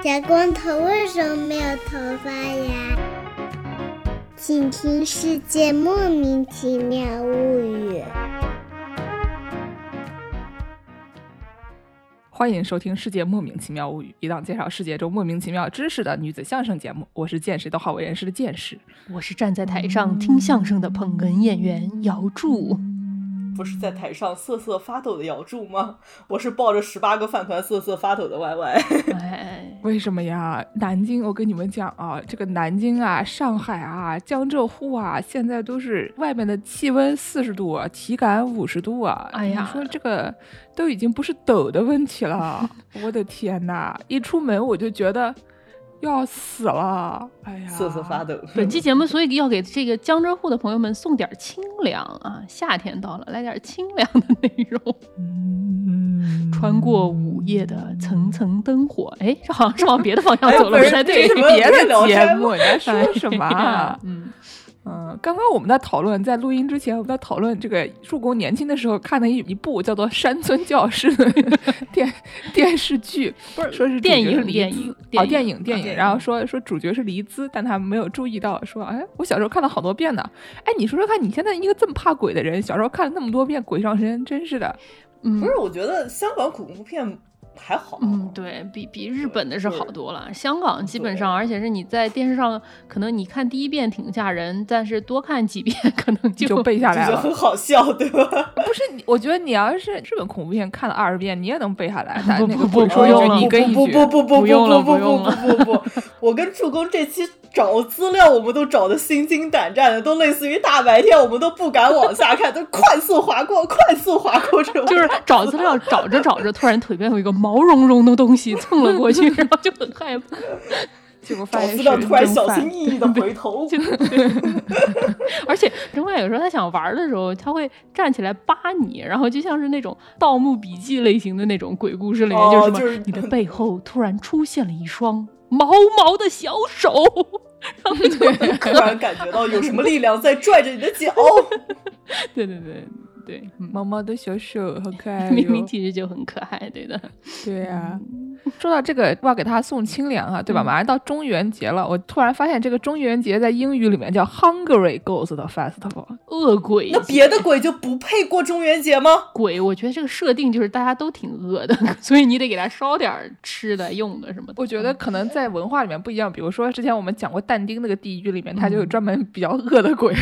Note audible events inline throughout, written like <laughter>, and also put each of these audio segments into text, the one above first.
小光头为什么没有头发呀？请听《世界莫名其妙物语》。欢迎收听《世界莫名其妙物语》，一档介绍世界中莫名其妙知识的女子相声节目。我是见谁都好为人师的见识，我是站在台上听相声的捧哏演员姚柱。不是在台上瑟瑟发抖的姚柱吗？我是抱着十八个饭团瑟瑟发抖的 Y Y。<laughs> 哎，为什么呀？南京，我跟你们讲啊，这个南京啊、上海啊、江浙沪啊，现在都是外面的气温四十度，体感五十度啊。哎呀你说这个都已经不是抖的问题了，<laughs> 我的天呐，一出门我就觉得要死了。哎呀，瑟瑟发抖。本期节目所以要给这个江浙沪的朋友们送点清凉啊，夏天到了，来点清凉的内容。嗯，穿过午夜的层层灯火，哎，这好像是往别的方向走了，哎不是对别的节目你在说什么啊？<laughs> 嗯，嗯，刚刚我们在讨论，在录音之前，我们在讨论这个助攻年轻的时候看的一一部叫做《山村教师》的 <laughs> 电电视剧，不是说是电影电影哦，电影电影然后说说主角是黎姿，但他没有注意到，说哎，我小时候看了好多遍呢。哎，你说说看，你现在一个这么怕鬼的人，小时候看了那么多遍《鬼上身》，真是的。嗯不是，我觉得香港恐怖片还好。嗯，对比比日本的是好多了。香港基本上，而且是你在电视上，可能你看第一遍挺吓人，但是多看几遍可能就就背下来了就很，好笑，对吧？<laughs> 不是？我觉得你要是日本恐怖片看了二十遍，你也能背下来。<laughs> 但不那个不不说用了你跟一句，不不不不不不用了不不不用了不不不，我跟助攻这期找资料，我们都找的心惊胆战的，都类似于大白天我们都不敢往下看，都快速划过，<laughs> 快速划过这种。就是找资料找着找着，突然腿边有一个毛茸茸的东西蹭了过去，<laughs> 然后就很害怕。<laughs> 结果发现是突然小心翼翼的回头，<laughs> 而且另外有时候他想玩的时候，他会站起来扒你，然后就像是那种《盗墓笔记》类型的那种鬼故事里面，哦就是什么、就是你的背后突然出现了一双毛毛的小手，然后就很突然感觉到有什么力量在拽着你的脚。对对对对，嗯毛毛的小手，好可爱 <laughs> 明明。其实就很可爱，对的。对呀、说到这个，要给他送清凉啊，对吧？嗯马上到中元节了，我突然发现这个中元节在英语里面叫 Hungry Ghost Festival。恶鬼那别的鬼就不配过中元节吗？<laughs> 鬼，我觉得这个设定就是大家都挺饿的，<laughs> 所以你得给他烧点吃的、用的什么的。我觉得可能在文化里面不一样，比如说之前我们讲过但丁那个地狱里面，他就有嗯专门比较饿的鬼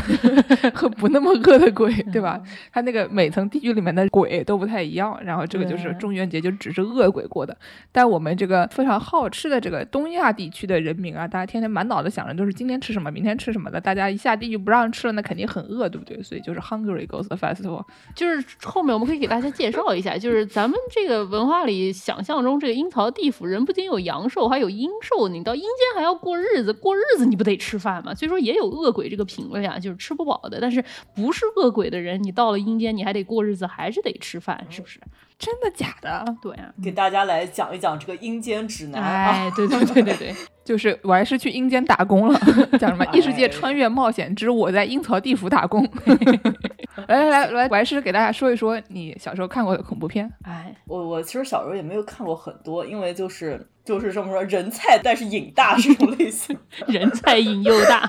和不那么饿的鬼，对吧？他那个每层地狱里面的鬼都不太一样，然后这个就是中元节就只是恶鬼过的，但我们这个非常好吃的这个东亚地区的人民啊，大家天天满脑子想着都是今天吃什么，明天吃什么的，大家一下地狱不让吃了，那肯定很饿，对不对？所以就是 hungry goes Festival。就是后面我们可以给大家介绍一下，就是咱们这个文化里想象中这个阴曹地府人不仅有阳寿，还有阴寿，你到阴间还要过日子，过日子你不得吃饭吗？所以说也有恶鬼这个品类啊，就是吃不饱的。但是不是恶鬼的人，你到了阴间你还得过日子，还是得吃饭，是不是？真的假的？对啊，给大家来讲一讲这个阴间指南啊。哎，对对对对对，<laughs> 就是我还是去阴间打工了，叫什么《异世界哎穿越冒险之我在阴曹地府打工 <laughs>》来来来来，我还是给大家说一说你小时候看过的恐怖片。哎，我我其实小时候也没有看过很多，因为就是就是这么说，人菜但是瘾大这种类型。<laughs> 人菜瘾又大，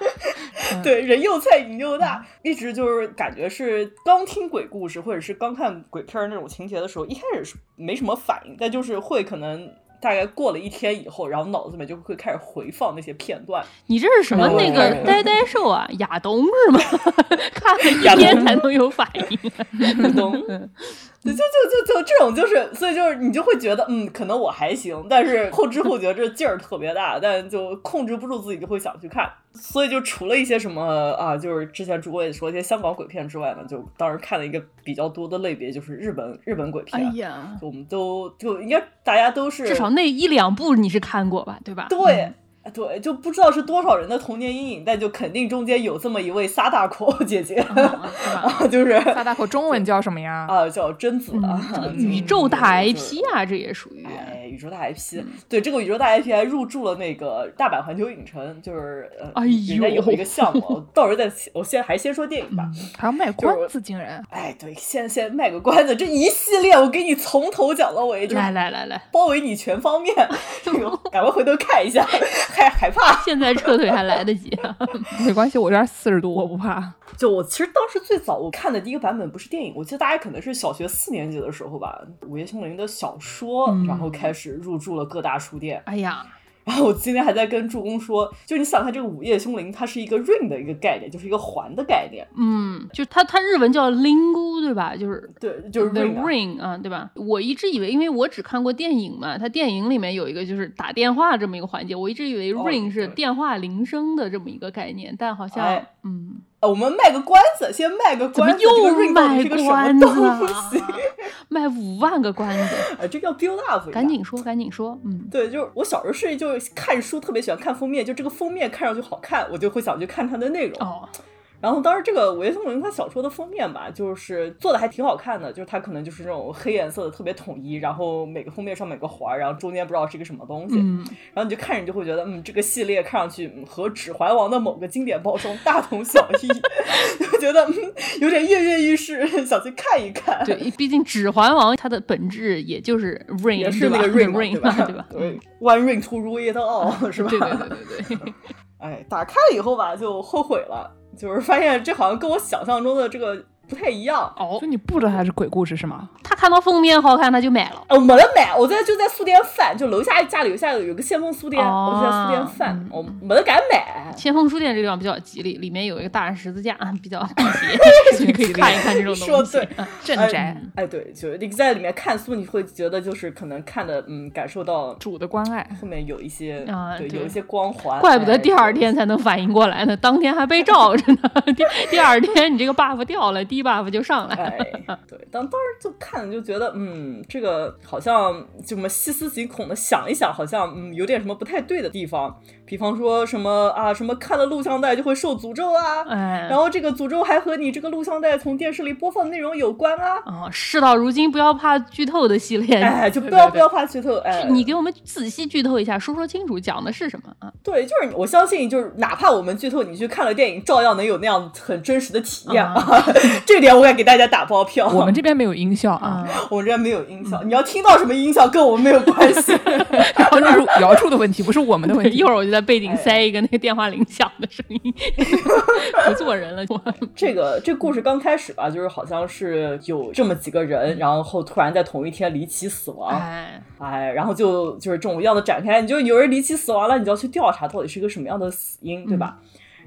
对，人又菜瘾又大，一直就是感觉是刚听鬼故事或者是刚看鬼片儿那种情节的时候，一开始是没什么反应，但就是会可能大概过了一天以后，然后脑子里面就会开始回放那些片段。你这是什么哦那个呆呆兽啊？亚东是吗？<laughs> 看了一天才能有反应。<laughs> 懂？就就就就就这种，就是所以就是你就会觉得，嗯，可能我还行，但是后知后觉这劲儿特别大，但就控制不住自己，就会想去看。所以就除了一些什么啊，就是之前主播也说一些香港鬼片之外呢，就当时看了一个比较多的类别，就是日本日本鬼哎片。呀，就我们都就应该大家都是至少那一两部你是看过吧？对吧？对。对，就不知道是多少人的童年阴影，但就肯定中间有这么一位撒大口 <laughs> 姐姐，<laughs> 就是撒大口中文叫什么呀？啊，叫贞子 <laughs> 啊，嗯，这个宇宙大 IP 啊，这也属于。哎，宇宙大 IP，、对这个宇宙大 IP 还入驻了那个大阪环球影城，就是呃，哎人家呦有一个项目，到时候再我先还先说电影吧。还要卖关子，竟然哎，对，先先卖个关子，这一系列我给你从头讲到尾，就来来来来，包围你全方面，这个赶快回头看一下，害害怕。<laughs> 现在撤退还来得及啊！<laughs> 没关系，我这儿四十度，我不怕。就我其实当时最早我看的第一个版本不是电影，我记得大概可能是小学四年级的时候吧，《午夜凶铃》的小说，嗯然后开始入驻了各大书店。哎呀，然后我今天还在跟助攻说，就你想它这个《午夜凶铃》，它是一个 ring 的一个概念，就是一个环的概念。嗯，就它它日文叫 lingu 对吧？就是对，就是 The ring 啊。Ring 啊，对吧？我一直以为，因为我只看过电影嘛，它电影里面有一个就是打电话这么一个环节，我一直以为哦 Ring 是电话铃声的这么一个概念，但好像、哎嗯，呃我们卖个关子，先卖个关子，这个又卖关子？卖五万个关子，呃，这叫 build up，赶紧说，赶紧说，嗯，对，就是我小时候是就是看书特别喜欢看封面，就这个封面看上去好看，我就会想去看它的内容。哦，然后当时这个《午夜凶铃》它小说的封面吧，就是做的还挺好看的，就是它可能就是那种黑颜色的特别统一，然后每个封面上面有个环儿，然后中间不知道是一个什么东西，嗯，然后你就看着你就会觉得，嗯，这个系列看上去嗯和《指环王》的某个经典包装大同小异，<laughs> 就觉得嗯有点跃跃欲试，想去看一看。对，毕竟《指环王》它的本质也就是 Ring，也是那个对 <laughs> ring 嘛 ring 对吧？对吧？对，One ring to rule it all 是吧？对对对对对，<laughs> 哎，打开了以后吧，就后悔了，就是发现这好像跟我想象中的这个不太一样。哦就，你不知道它是鬼故事是吗？他看到封面好看，他就买了。呃，我没得买，我在就在书店翻，就楼下家里楼下有个先锋书店，哦我就在书店翻，嗯我没得敢买。先锋书店这地方比较吉利，里面有一个大十字架，比较辟邪，<laughs> 所以可以看一看这种东西。说对哎镇宅哎，对，就是你在里面看书，你会觉得就是可能看的，嗯，感受到主的关爱，后面有一些，对，啊对有一些光环。怪不得哎第二天才能反应过来呢，当天还被罩着呢。<laughs> 第第二天你这个 buff 掉了，低 buff 就上来了。哎，对，当当时就看就觉得，嗯，这个好像这么细思极恐的想一想，好像嗯有点什么不太对的地方。比方说什么啊，什么看了录像带就会受诅咒啊，哎，然后这个诅咒还和你这个录像带从电视里播放的内容有关啊。哦，事到如今不要怕剧透的系列，哎，<laughs> 就不要不要怕剧透，哎，你给我们仔细剧透一下，说说清楚讲的是什么啊？对，就是我相信，就是哪怕我们剧透，你去看了电影，照样能有那样很真实的体验啊。这点我敢给大家打包票。我们这边没有音效啊，啊，我们这边没有音效，你要听到什么音效跟我们没有关系。<laughs> 这是姚柱的问题，不是我们的问题 <laughs> 一。会儿我就在背景塞一个那个电话铃响的声音，<laughs> 不做人了。我这个这故事刚开始吧，就是好像是有这么几个人，然后突然在同一天离奇死亡，哎，哎，然后就就是这种样子展开，你就有人离奇死亡了，你就要去调查到底是一个什么样的死因，对吧？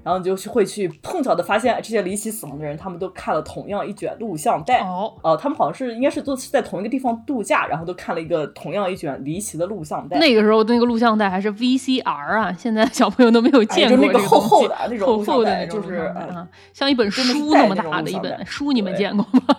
然后你就去会去碰巧的发现，这些离奇死亡的人，他们都看了同样一卷录像带。哦，呃，他们好像是应该是都是在同一个地方度假，然后都看了一个同样一卷离奇的录像带。那个时候那个录像带还是 VCR 啊，现在小朋友都没有见过就那个厚厚的那种厚厚的那种就是哎录像一本书带那么大的一本书，你们对见过吗？<laughs>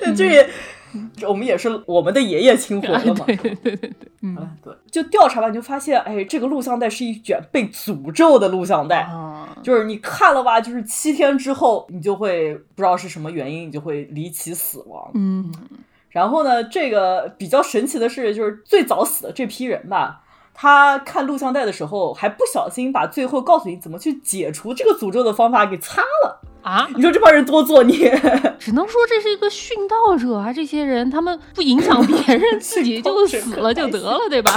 <laughs> 这也，这 <laughs> 我们也是我们的爷爷亲活了嘛。<laughs> 对对对对对，嗯哎对，就调查完你就发现，哎，这个录像带是一卷被诅咒的录像带。啊，就是你看了吧，就是七天之后，你就会不知道是什么原因，你就会离奇死亡。嗯，然后呢，这个比较神奇的是，就是最早死的这批人吧，他看录像带的时候还不小心把最后告诉你怎么去解除这个诅咒的方法给擦了。啊，你说这帮人多作孽！<laughs> 只能说这是一个殉道者啊！这些人他们不影响别人，自己就死了就得了，对吧？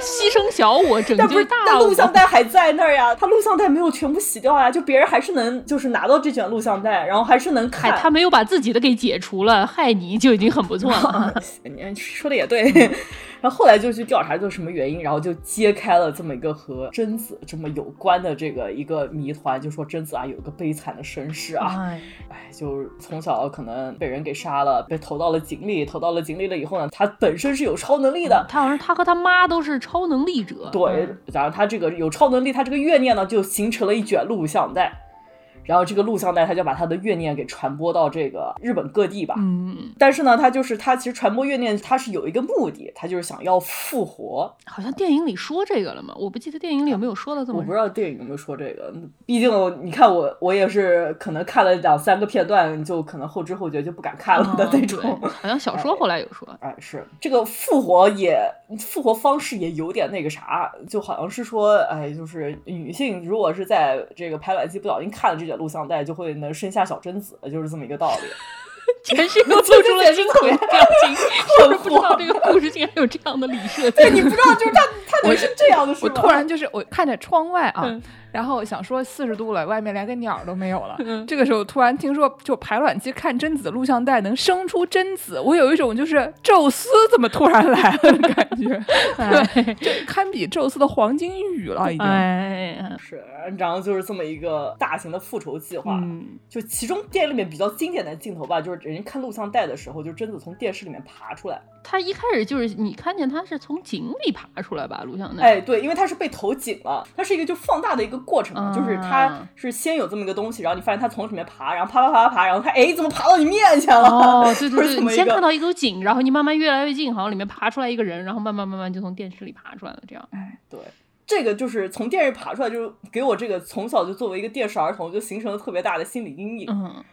牺牲小我，拯救大我。但录像带还在那儿呀，他录像带没有全部洗掉呀，就别人还是能就是拿到这卷录像带，然后还是能看。嗨，他没有把自己的给解除了，害你就已经很不错了。<laughs> 你说的也对。然后后来就去调查就是什么原因，然后就揭开了这么一个和贞子这么有关的这个一个谜团，就说贞子啊有一个悲惨的身世啊，哎，哎，就是从小可能被人给杀了，被投到了井里，投到了井里了以后呢，他本身是有超能力的。他好像他和他妈都是超能力者。对，然后他这个有超能力，他这个怨念呢就形成了一卷录像带。然后这个录像带他就把他的怨念给传播到这个日本各地吧。嗯，但是呢，他就是他其实传播怨念，他是有一个目的，他就是想要复活。好像电影里说这个了吗？我不记得电影里有没有说到这么。我不知道电影有没有说这个，毕竟你看我我也是可能看了两三个片段，就可能后知后觉就不敢看了的那种。好像小说 <laughs> 后来有说。哎，是这个复活也复活方式也有点那个啥，就好像是说，哎，就是女性如果是在这个排卵期不小心看了这卷录像带，就会能生下小贞子，就是这么一个道理。<laughs> 全世又做出了惊恐的表情，我都不知道这个故事竟然有这样的理设 <laughs> 对，你不知道，就是他他能是这样的，是我突然就是我看着窗外啊，嗯然后想说四十度了，外面连个鸟都没有了。嗯这个时候突然听说，就排卵期看贞子录像带能生出贞子，我有一种就是宙斯怎么突然来了的感觉，对 <laughs> <laughs> 这堪比宙斯的黄金雨了，已经。哎呀，是，然后就是这么一个大型的复仇计划。嗯，就其中电影里面比较经典的镜头吧，就是人家看录像带的时候，就贞子从电视里面爬出来。他一开始就是你看见他是从井里爬出来吧，录像带。哎，对，因为他是被投井了，它是一个就放大的一个过程嘛，就是它啊是先有这么一个东西，然后你发现它从里面爬，然后爬爬爬爬爬，然后它哎怎么爬到你面前了？哦，对就对 <laughs> 对，先看到一口井，然后你慢慢越来越近，好像里面爬出来一个人，然后慢慢慢慢就从电视里爬出来了，这样。哎对，这个就是从电视爬出来，就是给我这个从小就作为一个电视儿童，就形成了特别大的心理阴影。嗯，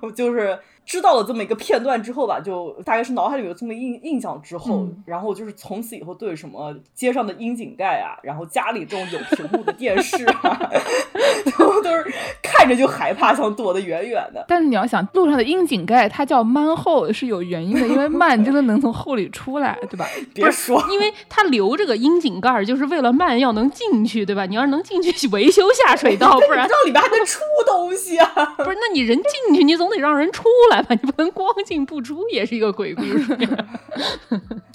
我 <laughs> 就是知道了这么一个片段之后吧，就大概是脑海里有这么印印象之后，嗯然后就是从此以后对什么街上的窨井盖啊，然后家里这种有屏幕的电视啊，<laughs> <laughs> 都都是看着就害怕，想躲得远远的。但是你要想，路上的窨井盖它叫慢后是有原因的，因为慢真的能从后里出来，对吧？别说，因为它留这个窨井盖儿，就是为了慢要能进去，对吧？你要是能进去维修下水道，<laughs> 不然你知道里边还能出东西啊！不是，那你人进去，你总得让人出来你不能光进不出，也是一个鬼故事。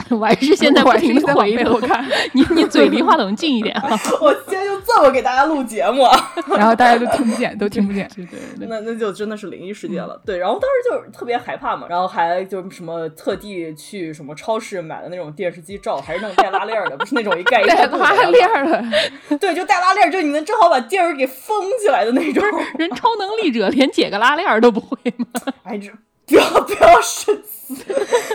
<laughs> 我还是现在不停的回头我还是在往背后看，<laughs> 你你嘴离话筒近一点 <laughs> 啊！我今天就这么给大家录节目啊，然后大家都听不见，都听不见。对对对，那那就真的是灵异事件了。对，然后当时就是特别害怕嘛，然后还就是什么特地去什么超市买的那种电视机罩，还是那种带拉链儿的，不是那种一盖一带盖不拉链儿了，对，就带拉链儿，就你能正好把电视给封起来的那种。人超能力者连解个拉链儿都不会吗？哎，这不要不要生气，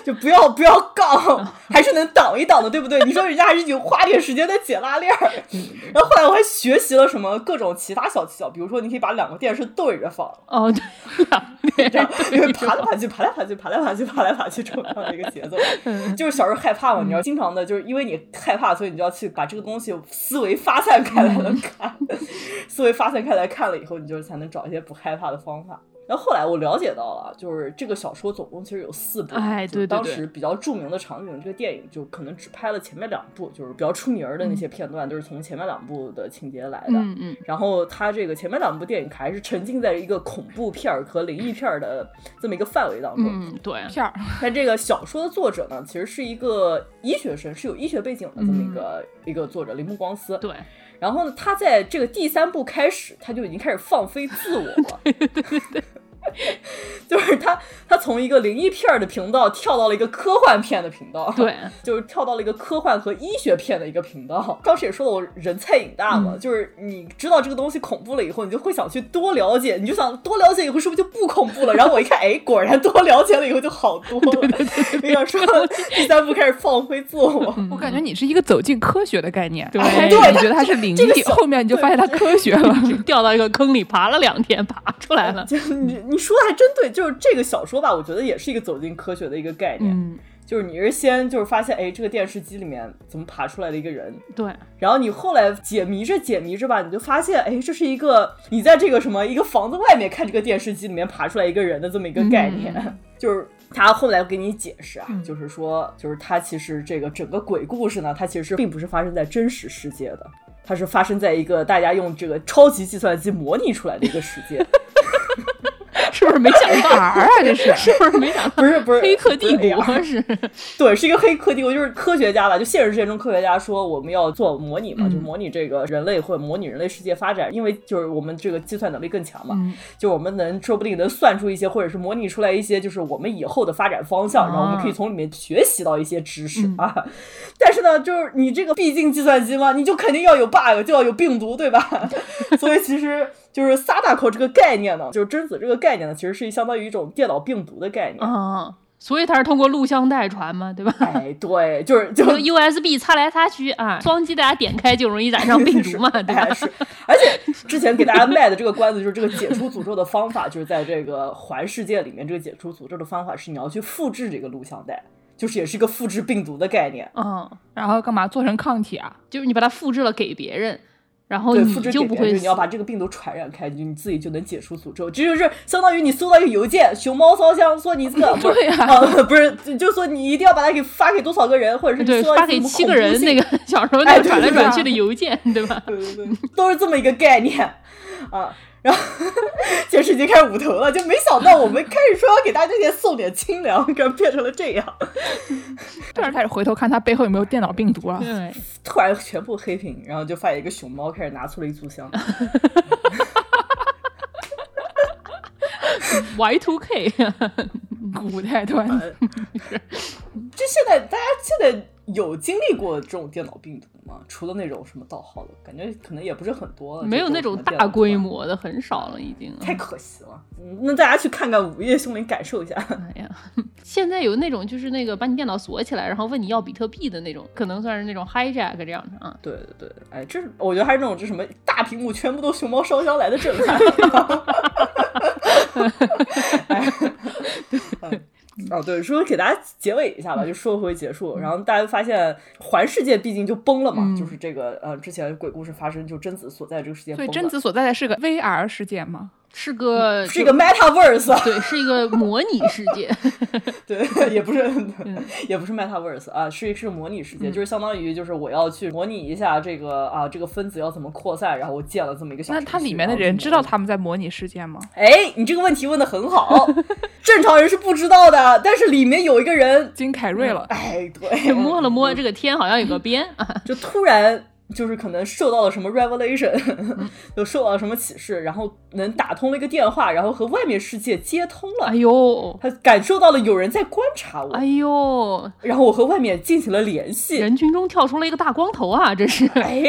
就不要不要杠，还是能挡一挡的，对不对？你说人家还是有花点时间在解拉链儿，然后后来我还学习了什么各种其他小技巧，比如说你可以把两个电视对着放，哦，对，两这样因为爬来爬去，爬来爬去，爬来爬去，爬来爬去这样的一个节奏，就是小时候害怕嘛，你要经常的，就是因为你害怕，所以你就要去把这个东西思维发散开来了看，<laughs> 思维发散开来看了以后，你就才能找一些不害怕的方法。然后后来我了解到了，就是这个小说总共其实有四部，哎对对就当时比较著名的场景，这个电影就可能只拍了前面两部，就是比较出名儿的那些片段，都是从前面两部的情节来的。嗯嗯，然后他这个前面两部电影还是沉浸在一个恐怖片儿和灵异片儿的这么一个范围当中。嗯，对，片儿，但这个小说的作者呢，其实是一个医学生，是有医学背景的这么一个、一个作者铃木光司。对，然后呢，他在这个第三部开始，他就已经开始放飞自我了。<laughs> 对对对。就是他，他从一个灵异片儿的频道跳到了一个科幻片的频道，对，就是跳到了一个科幻和医学片的一个频道。当时也说了，我人菜瘾大嘛，就是你知道这个东西恐怖了以后，你就会想去多了解，你就想多了解以后是不是就不恐怖了？然后我一看，哎，果然多了解了以后就好多了。我想说，第三部开始放飞自我。我感觉你是一个走进科学的概念。对哎对你觉得它是灵异，这个后面你就发现它科学了。<laughs> 掉到一个坑里爬了两天，爬出来了。就你你说的还真对，就是这个小说吧，我觉得也是一个走进科学的一个概念。嗯，就是你是先就是发现，哎，这个电视机里面怎么爬出来的一个人，对，然后你后来解谜着解谜着吧，你就发现，哎，这是一个你在这个什么一个房子外面看这个电视机里面爬出来一个人的这么一个概念，<laughs> 就是他后来给你解释啊，就是说，就是他其实这个整个鬼故事呢，它其实并不是发生在真实世界的，它是发生在一个大家用这个超级计算机模拟出来的一个世界。<laughs> 是不是没想到？哪儿啊？<laughs> 这是是不是没想到？不是不是黑客帝国是，<laughs> 对，是一个黑客帝国，就是科学家吧，就现实世界中科学家说我们要做模拟嘛，就模拟这个人类或者模拟人类世界发展，因为就是我们这个计算能力更强嘛，就我们能说不定能算出一些，或者是模拟出来一些，就是我们以后的发展方向，然后我们可以从里面学习到一些知识啊。<laughs> 但是呢，就是你这个毕竟计算机嘛，你就肯定要有 bug，就要有病毒，对吧？所以其实。就是 Sadako 这个概念呢，就是贞子这个概念呢，其实是相当于一种电脑病毒的概念。啊，所以它是通过录像带传嘛，对吧？哎，对，就是就是 USB 擦来擦去啊，双击大家点开就容易染上病毒嘛，对吧哎？是，而且之前给大家卖的这个关子就是这个解除诅咒的方法，就是在这个环世界里面，这个解除诅咒的方法是你要去复制这个录像带，就是也是一个复制病毒的概念。嗯，然后干嘛做成抗体啊？就是你把它复制了给别人，然后对，你复制就不会你要把这个病毒传染开，你你自己就能解除诅咒。这就是相当于你收到一个邮件，熊猫烧香说你这个 <laughs> 不是对呀啊，不是，就说你一定要把它给发给多少个人，或者是你发给七个人那个 <laughs> 小时候那转来转去的邮件，对吧？对对对，都是这么一个概念 <laughs> 啊。然后这事已经开始捂头了，就没想到我们开始说要给大家先送点清凉，可变成了这样，<laughs> 突然开始回头看他背后有没有电脑病毒啊？对，突然全部黑屏，然后就发现一个熊猫开始拿出了一炷香。<laughs> Y two K，<laughs> 古代段子，就现在大家现在有经历过这种电脑病毒吗？除了那种什么盗号的，感觉可能也不是很多了，没有那种大规。模的，很少了已经。太可惜了，嗯，那大家去看看《午夜凶铃》，感受一下。<laughs> 哎呀，<laughs> 现在有那种就是那个把你电脑锁起来，然后问你要比特币的那种，可能算是那种 hijack 这样的啊。对对对，哎，这是我觉得还是那种就什么大屏幕全部都熊猫烧香来的震撼。<laughs> 哎哎哦，对，说给大家结尾一下吧，就说回结束。然后大家发现环世界毕竟就崩了嘛，嗯就是这个呃，之前鬼故事发生，就贞子所在这个世界崩了，所以贞子所在的是个 VR 世界吗？是个是一个 metaverse，啊对，是一个模拟世界。<laughs> 对，也不是，也不是 metaverse 啊，是是模拟世界，就是相当于就是我要去模拟一下这个啊这个分子要怎么扩散，然后我建了这么一个小那它里面的人知道他们在模拟世界吗？哎，你这个问题问的很好，正常人是不知道的，但是里面有一个人，金凯瑞了，哎，对，<laughs> 摸了摸这个天，好像有个边啊。就突然就是可能受到了什么 revelation，<laughs> 就受到了什么启示，然后能打通了一个电话，然后和外面世界接通了。哎呦，他感受到了有人在观察我，哎呦，然后我和外面进行了联系。人群中跳出了一个大光头啊！这是。哎，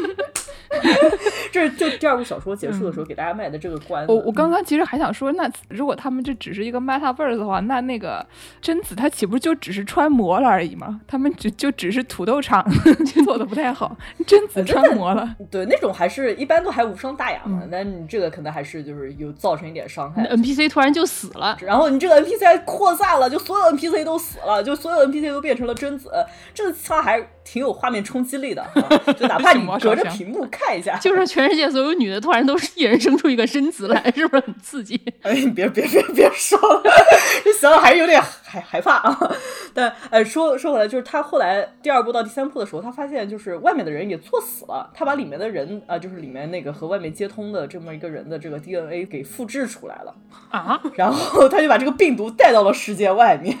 <laughs> <laughs> 这是就第二部小说结束的时候给大家卖的这个关。我我刚刚其实还想说，那如果他们这只是一个 metaverse 的话，那那个贞子她岂不就只是穿模了而已吗？他们只就只是土豆厂 <laughs> 做的不太好，贞子穿模了。对那种还是一般都还无伤大雅嘛，嗯但你这个可能还是就是有造成一点伤害。NPC 突然就死了，然后你这个 NPC 还扩散了，就所有 NPC 都死了，就所有 NPC 都变成了贞子，这它还挺有画面冲击力的，啊就哪怕 <laughs> 你隔着屏幕看一下，就是全世界所有女的突然都是一人生出一个生子来，是不是很刺激？哎，你别别别别说了，<laughs> 这想想还是有点害害怕啊。<laughs> 但哎，说说回来，就是他后来第二部到第三部的时候，他发现就是外面的人也作死了，他把里面的人啊、就是里面那个和外面接通的这么一个人的这个 DNA 给复制出来了。啊，<laughs> 然后他就把这个病毒带到了世界外面，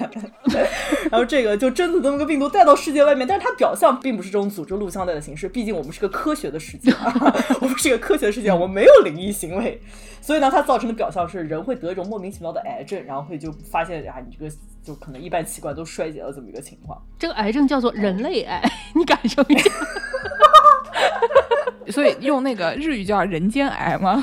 <laughs> 然后这个就真的这么个病毒带到世界外面，但是它表象并不是这种组织录像带的形式，毕竟我们是个科学的世界，啊，我们是个科学的世界，我们没有灵异行为，所以呢，它造成的表象是人会得一种莫名其妙的癌症，然后会就发现啊，你这个就可能一般器官都衰竭了这么一个情况。这个癌症叫做人类癌，<laughs> 你感受一下。<laughs> 所以用那个日语叫人间癌吗？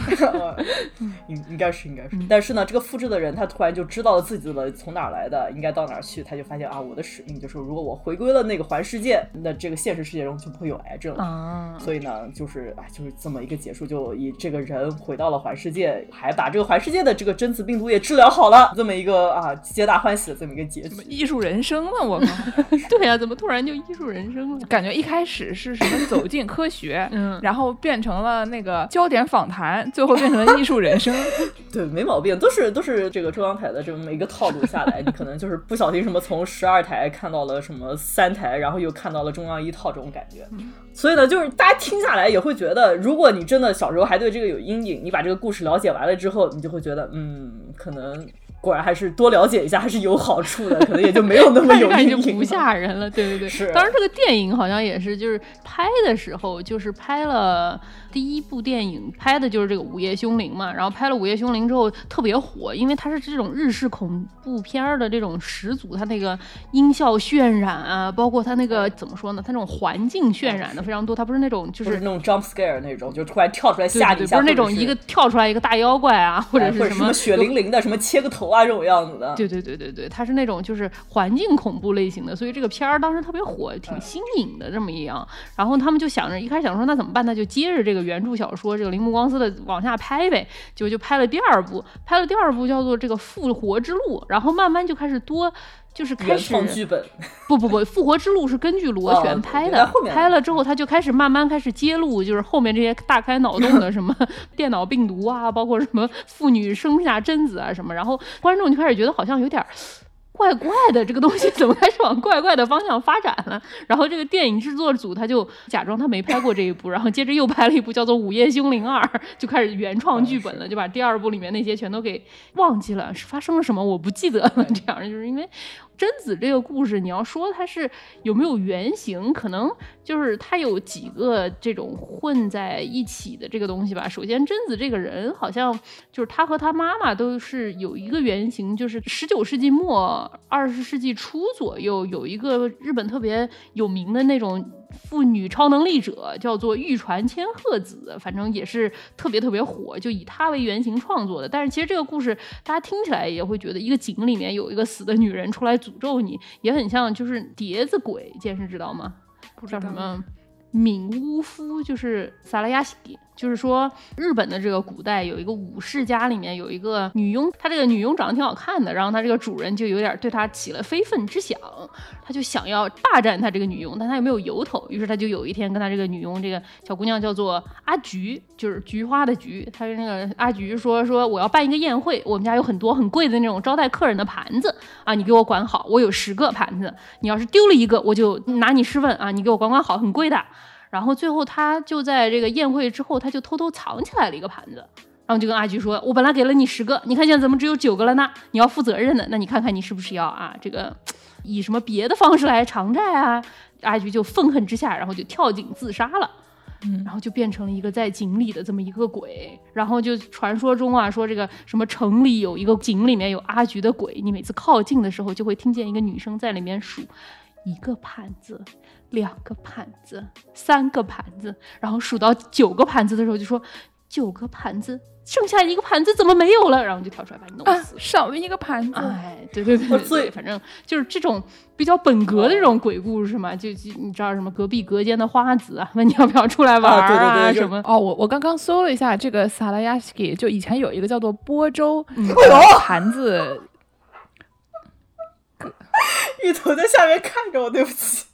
<laughs> 应应该是应该是，但是呢，这个复制的人他突然就知道了自己的从哪儿来的，应该到哪儿去，他就发现啊，我的使命就是如果我回归了那个环世界，那这个现实世界中就不会有癌症了。啊，所以呢，就是哎，就是这么一个结束，就以这个人回到了环世界，还把这个环世界的这个真子病毒也治疗好了，这么一个啊皆大欢喜的这么一个结局。艺术人生了？我靠，<laughs> 对呀、怎么突然就艺术人生了？感觉一开始是什么走进科学，嗯然后变成了那个焦点访谈，最后变成了艺术人生。<laughs> 对，没毛病，都是都是这个中央台的这么一个套路下来，你可能就是不小心什么从十二台看到了什么三台，然后又看到了中央一套这种感觉。所以呢，就是大家听下来也会觉得，如果你真的小时候还对这个有阴影，你把这个故事了解完了之后，你就会觉得，嗯，可能果然还是多了解一下还是有好处的，可能也就没有那么 <laughs> 有看阴影就不吓人了。对对对，是当然，这个电影好像也是，就是拍的时候，就是拍了第一部电影，拍的就是这个《午夜凶铃》嘛。然后拍了《午夜凶铃》之后特别火，因为它是这种日式恐怖片儿的这种始祖，它那个音效渲染啊，包括它那个怎么说呢，它那种环境渲染的非常多。它不是那种就不是那种 jump scare 那种，就突然跳出来吓你一下，不是那种一个跳出来一个大妖怪啊，或者是什么血淋淋的，什么切个头啊这种样子的。对对对对对，它是那种就是环境恐怖类型的，所以这个片儿当时特别火，挺新颖的这么一样。然后他们就想着，一开始想说那怎么办？那就接着这个原著小说这个铃木光司的往下拍呗，就就拍了第二部，拍了第二部叫做这个复活之路，然后慢慢就开始多。就是开始创剧本，不不不，《复活之路》是根据螺哦旋拍的，拍了之后他就开始慢慢开始揭露，就是后面这些大开脑洞的什么 <laughs> 电脑病毒啊，包括什么妇女生下贞子啊什么，然后观众就开始觉得好像有点儿。怪怪的，这个东西怎么开始往怪怪的方向发展了？然后这个电影制作组他就假装他没拍过这一部，然后接着又拍了一部叫做《午夜凶铃二》，<laughs> 就开始原创剧本了，就把第二部里面那些全都给忘记了，是发生了什么我不记得了。这样就是因为贞子这个故事，你要说它是有没有原型，可能就是它有几个这种混在一起的这个东西吧。首先，贞子这个人好像就是他和他妈妈都是有一个原型，就是十九世纪末二十世纪初左右有一个日本特别有名的那种。妇女超能力者叫做玉传千鹤子，反正也是特别特别火，就以她为原型创作的。但是其实这个故事大家听起来也会觉得，一个井里面有一个死的女人出来诅咒你，也很像就是碟子鬼，剑士知道吗？不知道叫什么？敏乌夫就是萨拉亚西，就是说日本的这个古代有一个武士家里面有一个女佣，她这个女佣长得挺好看的，然后她这个主人就有点对她起了非分之想，他就想要霸占她这个女佣，但他又没有由头，于是他就有一天跟他这个女佣这个小姑娘叫做阿菊，就是菊花的菊，他那个阿菊说说我要办一个宴会，我们家有很多很贵的那种招待客人的盘子啊，你给我管好，我有十个盘子，你要是丢了一个，我就拿你试问啊，你给我管管好，很贵的。然后最后他就在这个宴会之后，他就偷偷藏起来了一个盘子，然后就跟阿菊说：“我本来给了你十个，你看现在怎么只有九个了呢？你要负责任的，那你看看你是不是要啊这个以什么别的方式来偿债啊？”阿菊就愤恨之下，然后就跳井自杀了。嗯然后就变成了一个在井里的这么一个鬼，然后就传说中啊说这个什么城里有一个井里面有阿菊的鬼，你每次靠近的时候就会听见一个女生在里面数一个盘子、两个盘子、三个盘子，然后数到九个盘子的时候就说九个盘子，剩下一个盘子怎么没有了？然后就跳出来把你弄啊死，。少了一个盘子。哎，对对对对反正就是这种比较本格的这种鬼故事嘛，就就你知道什么隔壁隔间的花子啊，问你要不要出来玩啊对对啊对什么。哦，我我刚刚搜了一下这个萨拉亚斯基，就以前有一个叫做波州嗯盘子，<laughs> 芋头在下面看着我，对不起。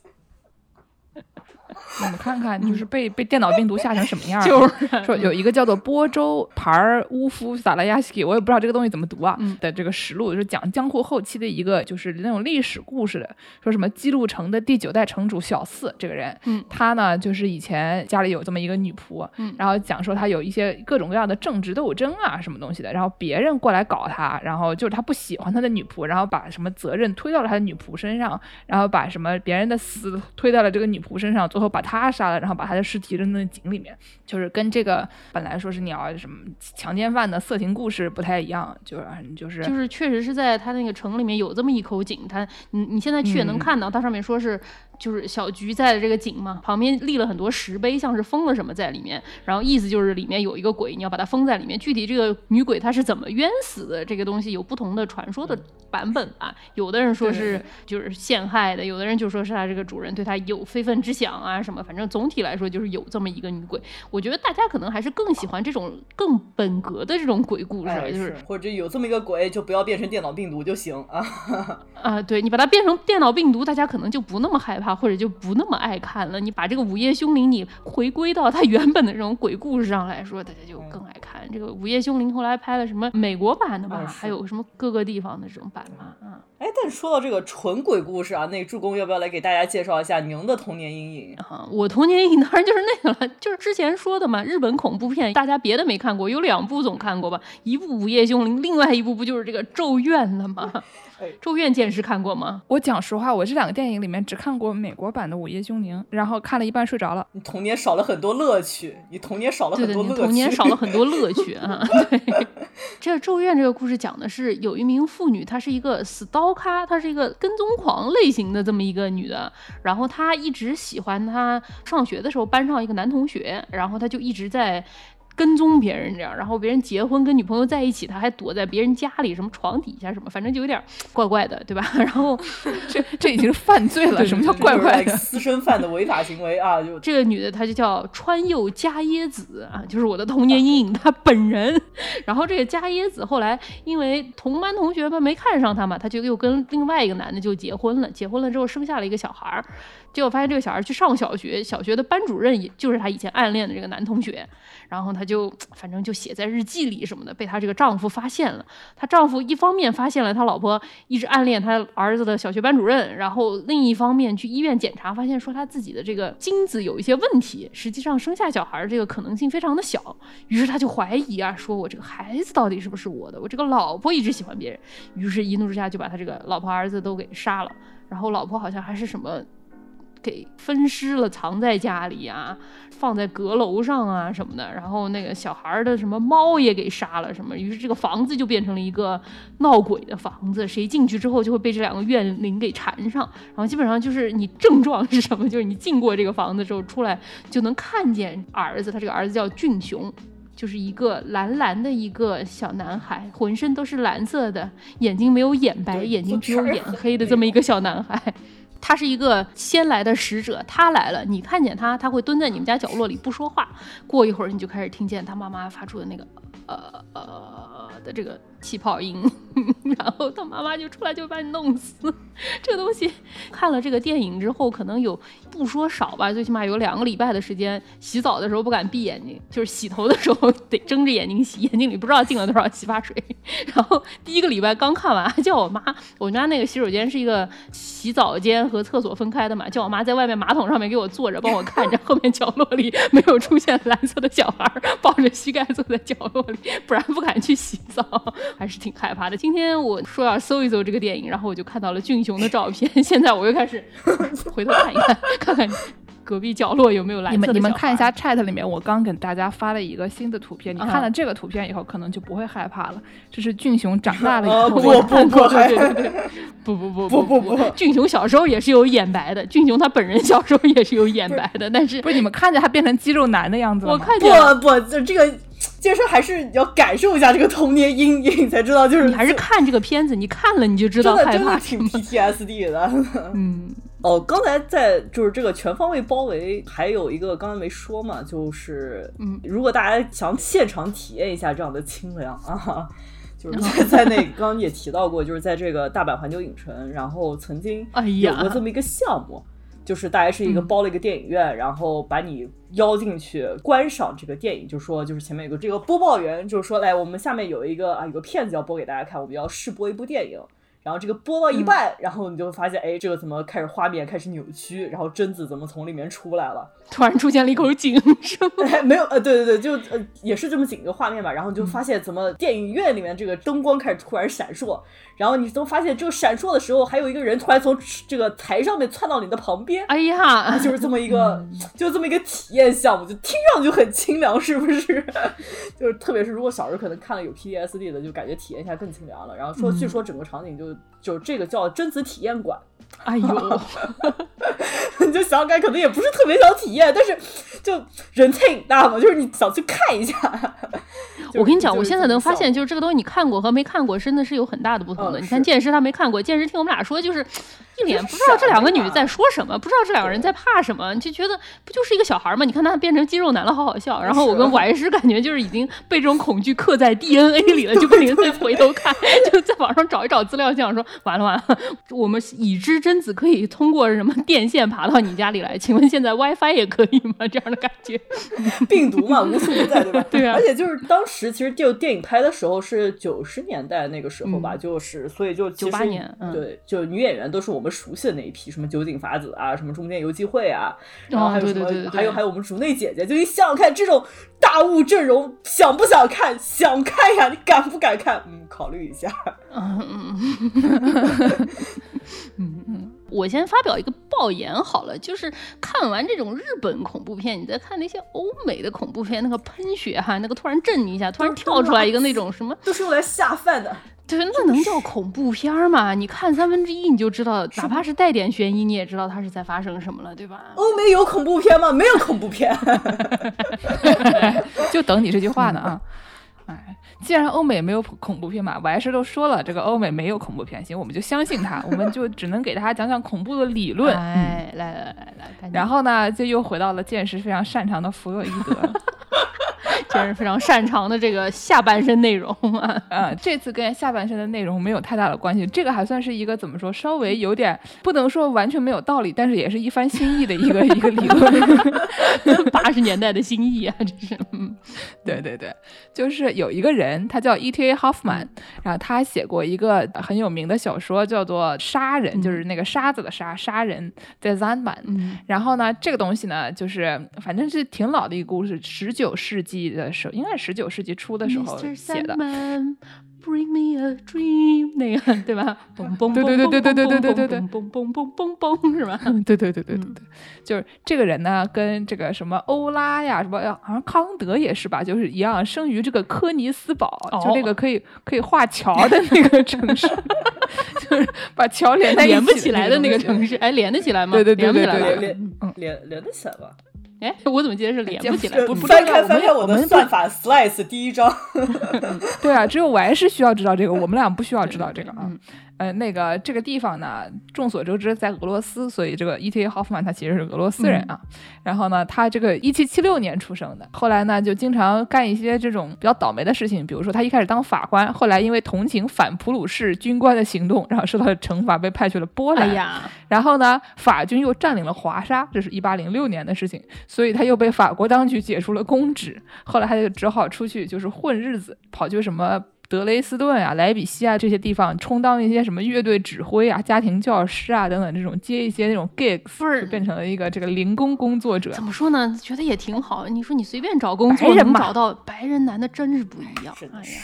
你们看看，就是被被电脑病毒吓成什么样儿。<laughs> 就是说有一个叫做波州牌儿乌夫萨拉亚斯基，我也不知道这个东西怎么读啊。嗯的这个实录就是讲江户后期的一个就是那种历史故事的，说什么姬路城的第九代城主小四这个人，嗯他呢就是以前家里有这么一个女仆，嗯然后讲说他有一些各种各样的政治斗争啊什么东西的，然后别人过来搞他，然后就是他不喜欢他的女仆，然后把什么责任推到了他的女仆身上，然后把什么别人的死推到了这个女仆身上，最后把他杀了，然后把他的尸体扔在井里面，就是跟这个本来说是你要什么强奸犯的色情故事不太一样，就是就是就是确实是在他那个城里面有这么一口井，他你你现在去也能嗯。看到，它上面说是就是小菊在的这个井嘛，旁边立了很多石碑，像是封了什么在里面，然后意思就是里面有一个鬼，你要把它封在里面。具体这个女鬼她是怎么冤死的，这个东西有不同的传说的版本吧。有的人说是就是陷害的，有的人就说是他这个主人对他有非分之想啊什么，反正总体来说就是有这么一个女鬼。我觉得大家可能还是更喜欢这种更本格的这种鬼故事，哎，就是或者有这么一个鬼，就不要变成电脑病毒就行啊。<laughs> 啊，对你把它变成电脑病毒，大家可能就不那么害怕它，或者就不那么爱看了。你把这个《午夜凶铃》你回归到它原本的这种鬼故事上来说，大家就更爱看。这个《午夜凶铃》后来拍了什么美国版的吧，还有什么各个地方的这种版嘛？嗯，哎，但说到这个纯鬼故事啊，那助攻要不要来给大家介绍一下您的童年阴影？哈，<laughs> 我童年阴影当然就是那个了，就是之前说的嘛，日本恐怖片，大家别的没看过，有两部总看过吧？一部《午夜凶铃》，另外一部不就是这个《咒怨》了吗？咒怨剑士看过吗？我讲实话，我这两个电影里面只看过美国版的《午夜凶铃》，然后看了一半睡着了。你童年少了很多乐趣，你童年少了很多乐趣。童年少了很多乐趣啊！<laughs> <laughs> 对，这个咒怨这个故事讲的是有一名妇女，她是一个死刀咖，她是一个跟踪狂类型的这么一个女的，然后她一直喜欢她上学的时候班上一个男同学，然后她就一直在。跟踪别人这样，然后别人结婚跟女朋友在一起，他还躲在别人家里，什么床底下什么，反正就有点怪怪的，对吧？<laughs> 然后 <laughs> 这这已经是犯罪了，什么叫怪怪的？私生饭的违法行为啊！就 <laughs> 这个女的，她就叫川右加耶子啊，就是我的童年阴影，她本人。然后这个加耶子后来因为同班同学们没看上她嘛，她就又跟另外一个男的就结婚了，结婚了之后生下了一个小孩儿。结果发现这个小孩去上小学，小学的班主任也就是他以前暗恋的这个男同学，然后他就反正就写在日记里什么的，被她这个丈夫发现了。她丈夫一方面发现了他老婆一直暗恋他儿子的小学班主任，然后另一方面去医院检查，发现说他自己的这个精子有一些问题，实际上生下小孩这个可能性非常的小。于是他就怀疑啊，说我这个孩子到底是不是我的？我这个老婆一直喜欢别人，于是一怒之下就把他这个老婆儿子都给杀了。然后老婆好像还是什么。给分尸了，藏在家里啊，放在阁楼上啊什么的。然后那个小孩的什么猫也给杀了，什么。于是这个房子就变成了一个闹鬼的房子，谁进去之后就会被这两个怨灵给缠上。然后基本上就是你症状是什么？就是你进过这个房子之后出来就能看见儿子，他这个儿子叫俊雄，就是一个蓝蓝的一个小男孩，浑身都是蓝色的，眼睛没有眼白，眼睛只有眼黑的 <laughs> 这么一个小男孩。他是一个先来的使者，他来了，你看见他，他会蹲在你们家角落里不说话。过一会儿，你就开始听见他妈妈发出的那个呃呃的这个。气泡音，<laughs> 然后他妈妈就出来就把你弄死。这东西看了这个电影之后，可能有不说少吧，最起码有两个礼拜的时间，洗澡的时候不敢闭眼睛，就是洗头的时候得睁着眼睛洗，眼睛里不知道进了多少洗发水。<laughs> 然后第一个礼拜刚看完，叫我妈，我们家那个洗手间是一个洗澡间和厕所分开的嘛，叫我妈在外面马桶上面给我坐着，帮我看着后面角落里没有出现蓝色的小孩抱着膝盖坐在角落里，不然不敢去洗澡。还是挺害怕的。今天我说要搜一搜这个电影，然后我就看到了俊雄的照片。现在我又开始回头看一看，看看隔壁角落有没有蓝色的。你们你们看一下 chat 里面，我刚给大家发了一个新的图片。你看了这个图片以后，可能就不会害怕了。这是俊雄长大了以后我看过。不不不不不不，俊雄小时候也是有眼白的。俊雄他本人小时候也是有眼白的，但是不是你们看见他变成肌肉男的样子吗？我看见不不，就这个。就是还是要感受一下这个童年阴影，才知道就是你还是看这个片子，你看了你就知道害怕，挺 PTSD 的。嗯，哦，刚才在就是这个全方位包围，还有一个刚才没说嘛，就是嗯，如果大家想现场体验一下这样的清凉啊，就是在在那刚刚也提到过，就是在这个大阪环球影城，然后曾经有过这么一个项目。就是大概是一个包了一个电影院，然后把你邀进去观赏这个电影，就说就是前面有个这个播报员，就是说来我们下面有一个啊有个片子要播给大家看，我们要试播一部电影。然后这个播到一半，然后你就会发现，哎，这个怎么开始画面开始扭曲？然后贞子怎么从里面出来了？突然出现了一口井，是吗？<laughs> 没有，呃，对对对，就呃也是这么几个画面吧。然后你就发现，怎么电影院里面这个灯光开始突然闪烁？然后你都发现，这个闪烁的时候，还有一个人突然从这个台上面窜到你的旁边。哎呀，就是这么一个，就这么一个体验项目，就听上去很清凉，是不是？<laughs> 就是特别是如果小时候可能看了有 PTSD 的，就感觉体验一下更清凉了。然后说，据说整个场景就。episode 就这个叫贞子体验馆，哎呦，你 <laughs> 就想想可能也不是特别想体验，但是就人太大嘛，就是你想去看一下。<laughs> 我跟你讲，我现在能发现，就是这个东西你看过和没看过真的是有很大的不同的。你看剑师他没看过，剑师听我们俩说就是。一脸不知道这两个女的在说什么，<laughs> 不知道这两个人在怕什么，就觉得不就是一个小孩吗？你看他变成肌肉男了，好好笑。然后我跟歪师感觉就是已经被这种恐惧刻在 DNA 里了，就不停在回头看，就在网上找一找资料，想说 <laughs> 完了完了，我们已知贞子可以通过什么电线爬到你家里来，请问现在 WiFi 也可以吗？这样的感觉，<laughs> 病毒嘛，无处不在，对吧？对啊而且就是当时其实就电影拍的时候是九十年代那个时候吧，嗯就是所以就其实98年嗯对，就女演员都是我们熟悉的那一批，什么酒井法子啊，什么中间游纪惠啊，然后还有什么，对对对对对还有还有我们竹内姐姐，就你想想看这种大物阵容，想不想看？想看呀，你敢不敢看？嗯，考虑一下。嗯 <laughs> 嗯 <laughs> 嗯嗯嗯，我先发表一个爆言好了，就是看完这种日本恐怖片，你再看那些欧美的恐怖片，那个喷血哈，那个突然震你一下，突然跳出来一个那种什么，都是用来下饭的，对，那能叫恐怖片儿吗？你看三分之一你就知道，哪怕是带点悬疑，你也知道它是在发生什么了，对吧？欧美有恐怖片吗？没有恐怖片。<laughs> 就等你这句话呢啊！哎，既然欧美没有恐怖片嘛，我还是都说了，这个欧美没有恐怖片，行，我们就相信他，我们就只能给大家讲讲恐怖的理 <laughs> 论。嗯哎，来来来来，然后呢，就又回到了见识非常擅长的弗洛伊德。<laughs> <laughs> 这是非常擅长的这个下半身内容啊。<laughs> 呃，这次跟下半身的内容没有太大的关系，这个还算是一个怎么说，稍微有点不能说完全没有道理，但是也是一番新意的一个 <laughs> 一个理论。八十年代的新意啊，这是。嗯对对对，就是有一个人，他叫 E.T.A. Hoffman，然后他写过一个很有名的小说，叫做《杀人》，就是那个沙子的沙，杀人在 Zanban。嗯然后呢，这个东西呢，就是反正是挺老的一个故事，十九世纪的时候，应该是十九世纪初的时候写的。Bring me a dream，那个对吧？嘣嘣对对对对对对对对对对嘣嘣嘣嘣嘣是吧？对对对对对对，就是这个人呢，跟这个什么欧拉呀，什么好像康德也是吧，就是一样，生于这个科尼斯堡，就那个可以可以画桥的那个城市，<laughs> 就是把桥连在一起连不起来的那个市。城市，哎，连得起来吗？对对对连不起来连得起来吧？哎，我怎么记得是连不起来？<laughs> 不就不翻开翻开我的算法 slice 第一章，<laughs> 对啊，只有我还是需要知道这个，我们俩不需要知道这个啊。嗯呃，那个这个地方呢，众所周知在俄罗斯，所以这个 E.T.A. Hoffman 他其实是俄罗斯人啊。然后呢，他这个一七七六年出生的，后来呢就经常干一些这种比较倒霉的事情，比如说他一开始当法官，后来因为同情反普鲁士军官的行动，然后受到了惩罚，被派去了波兰。哎呀，然后呢，法军又占领了华沙，这是一八零六年的事情，所以他又被法国当局解除了公职。后来他就只好出去就是混日子，跑去什么。德雷斯顿啊、莱比锡啊这些地方充当一些什么乐队指挥啊、家庭教师啊等等这种接一些那种 gigs，就变成了一个这个零工工作者怎。么说呢？觉得也挺好。你说你随便找工作能找到白人男的，真是不一样。哎呀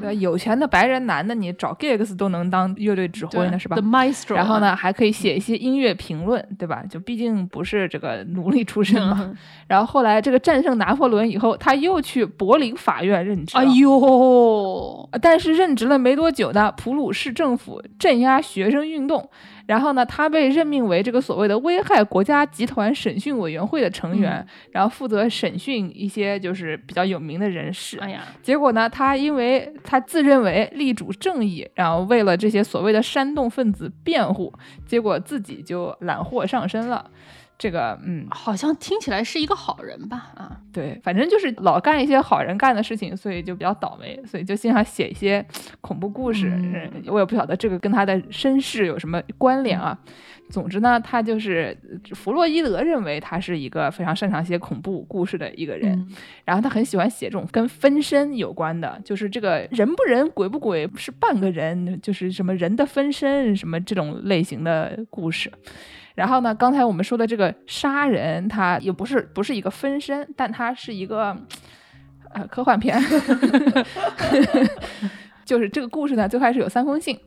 对，有钱的白人男的，你找 gigs 都能当乐队指挥呢，是吧然后呢，还可以嗯写一些音乐评论，对吧？就毕竟不是这个奴隶出身嘛。嗯？<laughs> 然后后来这个战胜拿破仑以后，他又去柏林法院任职了。哎呦，呃但是任职了没多久呢，普鲁士政府镇压学生运动，然后呢，他被任命为这个所谓的危害国家集团审讯委员会的成员，嗯然后负责审讯一些就是比较有名的人士。哎呀，结果呢，他因为他自认为力主正义，然后为了这些所谓的煽动分子辩护，结果自己就揽祸上身了。这个，嗯，好像听起来是一个好人吧？啊，对，反正就是老干一些好人干的事情，所以就比较倒霉，所以就经常写一些 <tsk> 恐怖故事。嗯嗯我也不晓得这个跟他的身世有什么关联啊。总之呢，他就是弗洛伊德认为他是一个非常擅长写恐怖故事的一个人，嗯然后他很喜欢写这种跟分身有关的，就是这个人不人鬼不鬼是半个人，就是什么人的分身什么这种类型的故事。然后呢，刚才我们说的这个杀人，它也不是不是一个分身，但它是一个呃科幻片。<laughs> 就是这个故事呢，最开始有三封信，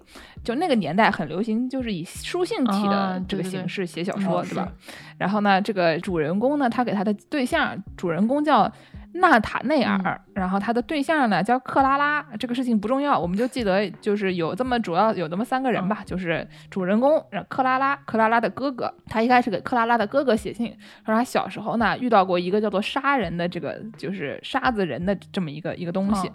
就那个年代很流行，就是以书信体啊的这个形式写小说，哦对吧？然后呢，这个主人公呢，他给他的对象，主人公叫纳塔内尔，嗯然后他的对象呢叫克拉拉。这个事情不重要，我们就记得就是有这么主要有这么三个人吧，就是主人公然后克拉拉，克拉拉的哥哥。他一开始给克拉拉的哥哥写信，说他小时候呢遇到过一个叫做杀人的这个就是沙子人的这么一个一个东西。哦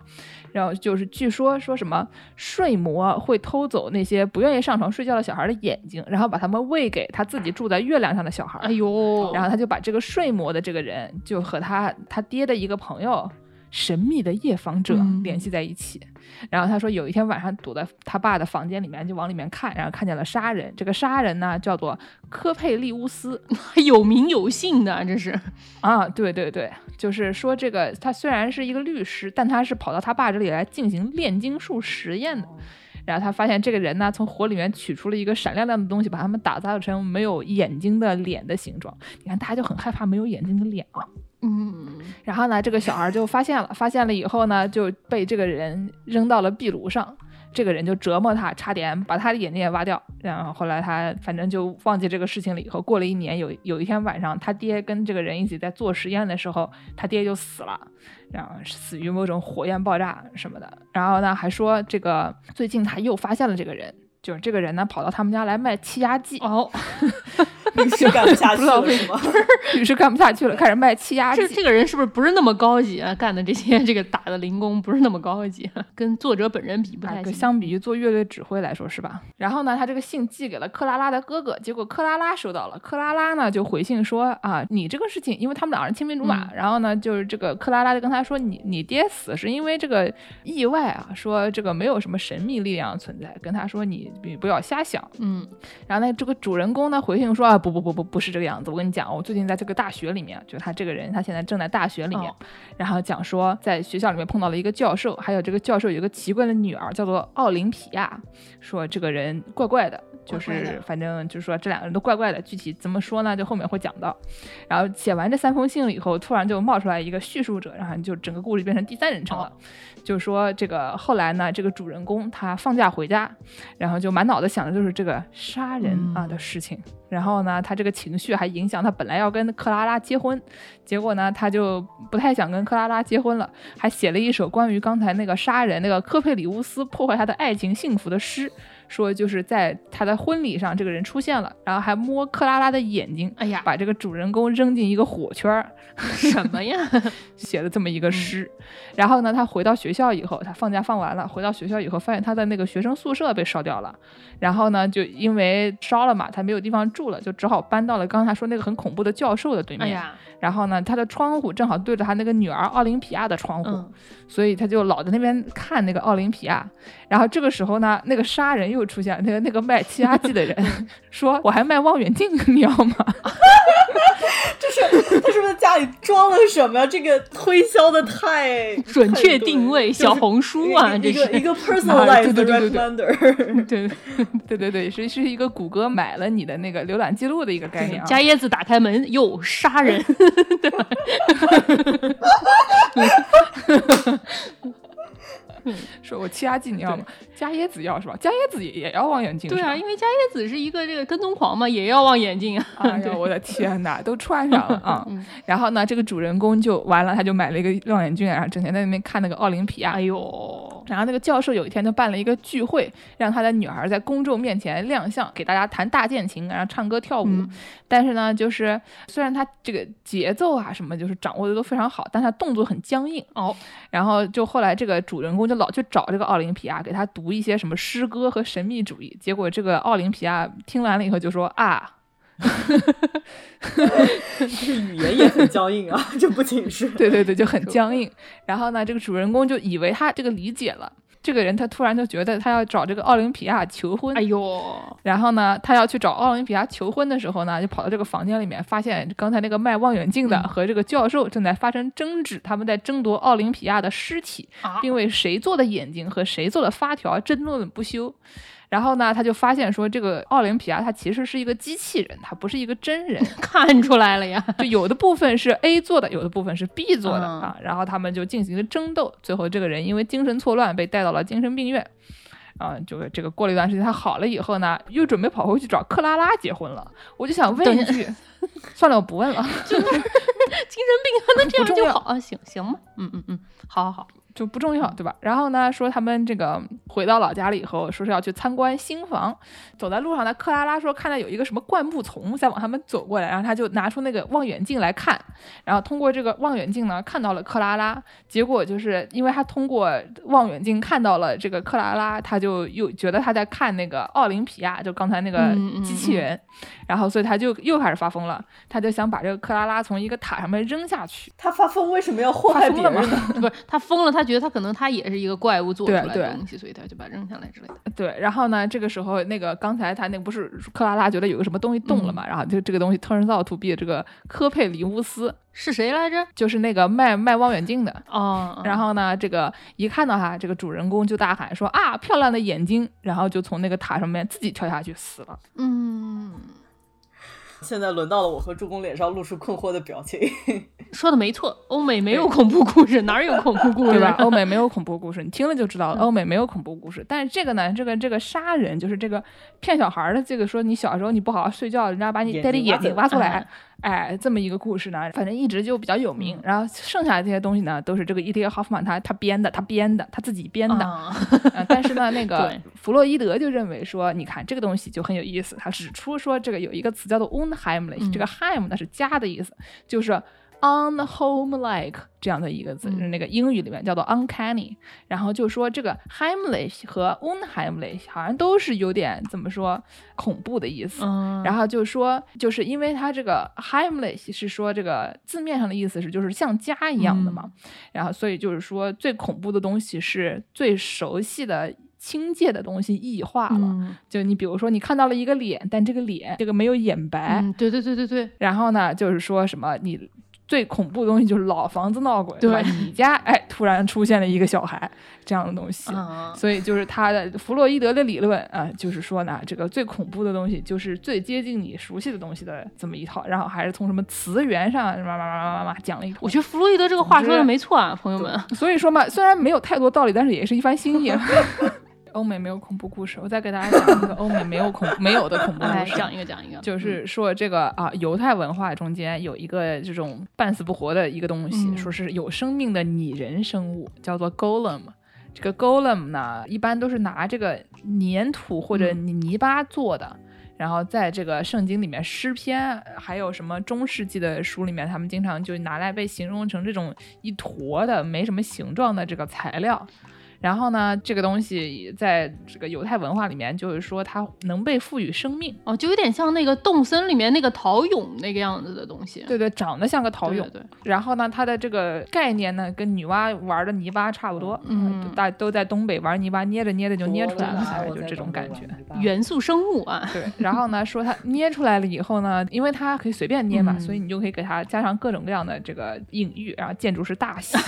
然后就是据说说什么睡魔会偷走那些不愿意上床睡觉的小孩的眼睛，然后把他们喂给他自己住在月亮上的小孩。哎呦，然后他就把这个睡魔的这个人就和他他爹的一个朋友神秘的夜访者嗯联系在一起。然后他说，有一天晚上躲在他爸的房间里面，就往里面看，然后看见了杀人。这个杀人呢，叫做科佩利乌斯 <laughs> 有名有姓的，这是啊，对对对，就是说这个他虽然是一个律师，但他是跑到他爸这里来进行炼金术实验的。然后他发现这个人呢，从火里面取出了一个闪亮亮的东西，把他们打造成没有眼睛的脸的形状。你看，大家就很害怕没有眼睛的脸啊。嗯，然后呢，这个小孩就发现了，发现了以后呢，就被这个人扔到了壁炉上。这个人就折磨他，差点把他的眼睛也挖掉。然后后来他反正就忘记这个事情了。以后过了一年，有有一天晚上，他爹跟这个人一起在做实验的时候，他爹就死了，然后死于某种火焰爆炸什么的。然后呢，还说这个最近他又发现了这个人，就是这个人呢跑到他们家来卖气压计。哦，<laughs> 律师干不下去 <laughs> 不知道为了是吗？律师干不下去了，开始卖气压计这。这个人是不是不是那么高级啊？干的这些这个打的零工不是那么高级，跟作者本人比不啊太行。相比于做乐队指挥来说，是吧？然后呢，他这个信寄给了克拉拉的哥哥，结果克拉拉收到了，克拉拉呢就回信说啊，你这个事情，因为他们两人青梅竹马，嗯然后呢，就是这个克拉拉就跟他说，你你爹死是因为这个意外啊，说这个没有什么神秘力量存在，跟他说你你不要瞎想。嗯，然后呢，这个主人公呢回信说啊，不不不不不是这个样子，我跟你讲，我最近在这个大学里面，就他这个人，他现在正在大学里面，哦。然后讲说在学校里面碰到了一个教授，还有这个教授有一个奇怪的女儿，叫做奥林匹亚，说这个人怪怪的，就是反正就是说这两个人都怪怪的，具体怎么说呢？就后面会讲到。然后写完这三封信了以后，突然就冒出来一个叙述者，然后就整个故事变成第三人称了。哦就说这个后来呢，这个主人公他放假回家，然后就满脑子想的就是这个杀人啊嗯的事情。然后呢，他这个情绪还影响他本来要跟克拉拉结婚，结果呢，他就不太想跟克拉拉结婚了，还写了一首关于刚才那个杀人那个科佩里乌斯破坏他的爱情幸福的诗，说就是在他的婚礼上这个人出现了，然后还摸克拉拉的眼睛，哎呀，把这个主人公扔进一个火圈儿，<laughs> 什么呀？<laughs> 写了这么一个诗。然后呢，他回到学校以后，他放假放完了，回到学校以后，发现他的那个学生宿舍被烧掉了。然后呢，就因为烧了嘛，他没有地方住了，就只好搬到了刚才说那个很恐怖的教授的对面。哎呀，然后呢，他的窗户正好对着他那个女儿奥林匹亚的窗户，嗯，所以他就老在那边看那个奥林匹亚。然后这个时候呢，那个杀人又出现了，那个那个卖气压计的人 <laughs> 说：“我还卖望远镜，你要吗？” <laughs> 这是他是不是家里装了什么呀？这个推销的太准确定位小红书啊，一这是个一个 <laughs> personalized 对对对对对 recommender。对对对对，是是一个谷歌买了你的那个浏览记录的一个概念啊。加椰子打开门，又，杀人，<laughs> 说我气压计你要吗？加椰子要是吧？加椰子也也要望远镜对啊，因为加椰子是一个这个跟踪狂嘛，也要望远镜啊。哎呀，我的天哪，都串上了 <laughs> 啊！嗯然后呢，这个主人公就完了，他就买了一个望远镜，然后整天在那边看那个奥林匹亚。哎呦，然后那个教授有一天就办了一个聚会，让他的女儿在公众面前亮相，给大家弹大键琴，然后唱歌跳舞。嗯但是呢，就是虽然他这个节奏啊什么，就是掌握的都非常好，但他动作很僵硬。哦，然后就后来这个主人公就老去找这个奥林匹亚，给他读一些什么诗歌和神秘主义。结果这个奥林匹亚听完了以后就说啊，这语言也很僵硬啊，<laughs> 这不仅是对对对，就很僵硬。然后呢，这个主人公就以为他这个理解了。这个人他突然就觉得他要找这个奥林匹亚求婚，哎呦，然后呢，他要去找奥林匹亚求婚的时候呢，就跑到这个房间里面，发现刚才那个卖望远镜的嗯和这个教授正在发生争执，他们在争夺奥林匹亚的尸体，啊并为谁做的眼睛和谁做的发条争论不休。然后呢，他就发现说，这个奥林匹亚他其实是一个机器人，他不是一个真人。<laughs> 看出来了呀，就有的部分是 A 做的，有的部分是 B 做的、嗯啊。然后他们就进行了争斗，最后这个人因为精神错乱被带到了精神病院。啊，就这个过了一段时间，他好了以后呢，又准备跑回去找克拉拉结婚了。我就想问一句，<laughs> 算了，我不问了。精神病还能这样就好啊？行行吗，嗯嗯嗯，好好好，就不重要，对吧？然后呢，说他们这个回到老家了以后，说是要去参观新房。走在路上呢，克拉拉说看到有一个什么灌木丛在往他们走过来，然后他就拿出那个望远镜来看，然后通过这个望远镜呢看到了克拉拉。结果就是因为他通过望远镜看到了这个克拉拉，他就又觉得他在看那个奥林匹亚，就刚才那个机器人，然后所以他就又开始发疯了，他就想把这个克拉拉从一个塔上面扔下去。他发疯为什么要祸害别人呢？<laughs> 不是他疯了，他觉得他可能他也是一个怪物做出来的东西，所以他就把它扔下来之类的。对，然后呢，这个时候那个刚才他那个不是克拉拉觉得有个什么东西动了嘛，然后就这个东西 turns out to be 这个科佩里乌斯，是谁来着？就是那个卖卖望远镜的。哦，然后呢，这个一看到他，这个主人公就大喊说啊，漂亮的眼睛，然后就从那个塔上面自己跳下去死了。嗯，<laughs> 现在轮到了我和助攻脸上露出困惑的表情。<laughs> 说的没错，欧美没有恐怖故事，哪有恐怖故事？对吧？欧美没有恐怖故事，你听了就知道了。欧美没有恐怖故事，但是这个呢，这个这个杀人就是这个骗小孩儿的，这个说你小时候你不好好睡觉，人家把你眼戴的眼睛挖走睛挖出来嗯，哎，这么一个故事呢，反正一直就比较有名。然后剩下的这些东西呢，都是这个伊迪霍夫曼他他编的，他编的，他自己编的。但是呢，那 <laughs> 个弗洛伊德就认为说，你看这个东西就很有意思，他指出说这个有一个词叫做 unheimlich，、嗯这个 heim 呢是家的意思，就是 unhomelike 这样的一个字，嗯。就是那个英语里面叫做 uncanny，然后就说这个 heimlich 和 unheimlich 好像都是有点怎么说恐怖的意思。嗯，然后就说，就是因为它这个 heimlich 是说这个字面上的意思是就是像家一样的嘛，嗯。然后所以就是说最恐怖的东西是最熟悉的。亲切的东西异化了，嗯。就你比如说你看到了一个脸，但这个脸这个没有眼白，嗯，对对对对对，然后呢就是说什么你最恐怖的东西就是老房子闹鬼，对吧？你家哎突然出现了一个小孩这样的东西，啊，所以就是他的弗洛伊德的理论啊、就是说呢，这个最恐怖的东西就是最接近你熟悉的东西的这么一套，然后还是从什么词源上什么嘛嘛嘛嘛嘛讲了一通。我觉得弗洛伊德这个话说的没错啊，朋友们。所以说嘛，虽然没有太多道理，但是也是一番心意。<laughs> 欧美没有恐怖故事，我再给大家讲一个欧美没有恐 <laughs> 没有的恐怖故事。讲一个讲一个，就是说这个啊，犹太文化中间有一个这种半死不活的一个东西，嗯说是有生命的拟人生物，叫做 golem。这个 golem 呢，一般都是拿这个粘土或者泥泥巴做的。然后在这个圣经里面，诗篇还有什么中世纪的书里面，他们经常就拿来被形容成这种一坨的没什么形状的这个材料。然后呢，这个东西在这个犹太文化里面，就是说它能被赋予生命。哦，就有点像那个动森里面那个陶俑那个样子的东西。对对，长得像个陶俑。对对对然后呢，它的这个概念呢，跟女娲玩的泥巴差不多。嗯呃大都在东北玩泥巴，捏着捏着就捏出来了，哎哎，就这种感觉。元素生物啊，对，然后呢，说它 <laughs> 捏出来了以后呢，因为它可以随便捏嘛，嗯所以你就可以给它加上各种各样的这个隐喻，然后建筑是大喜。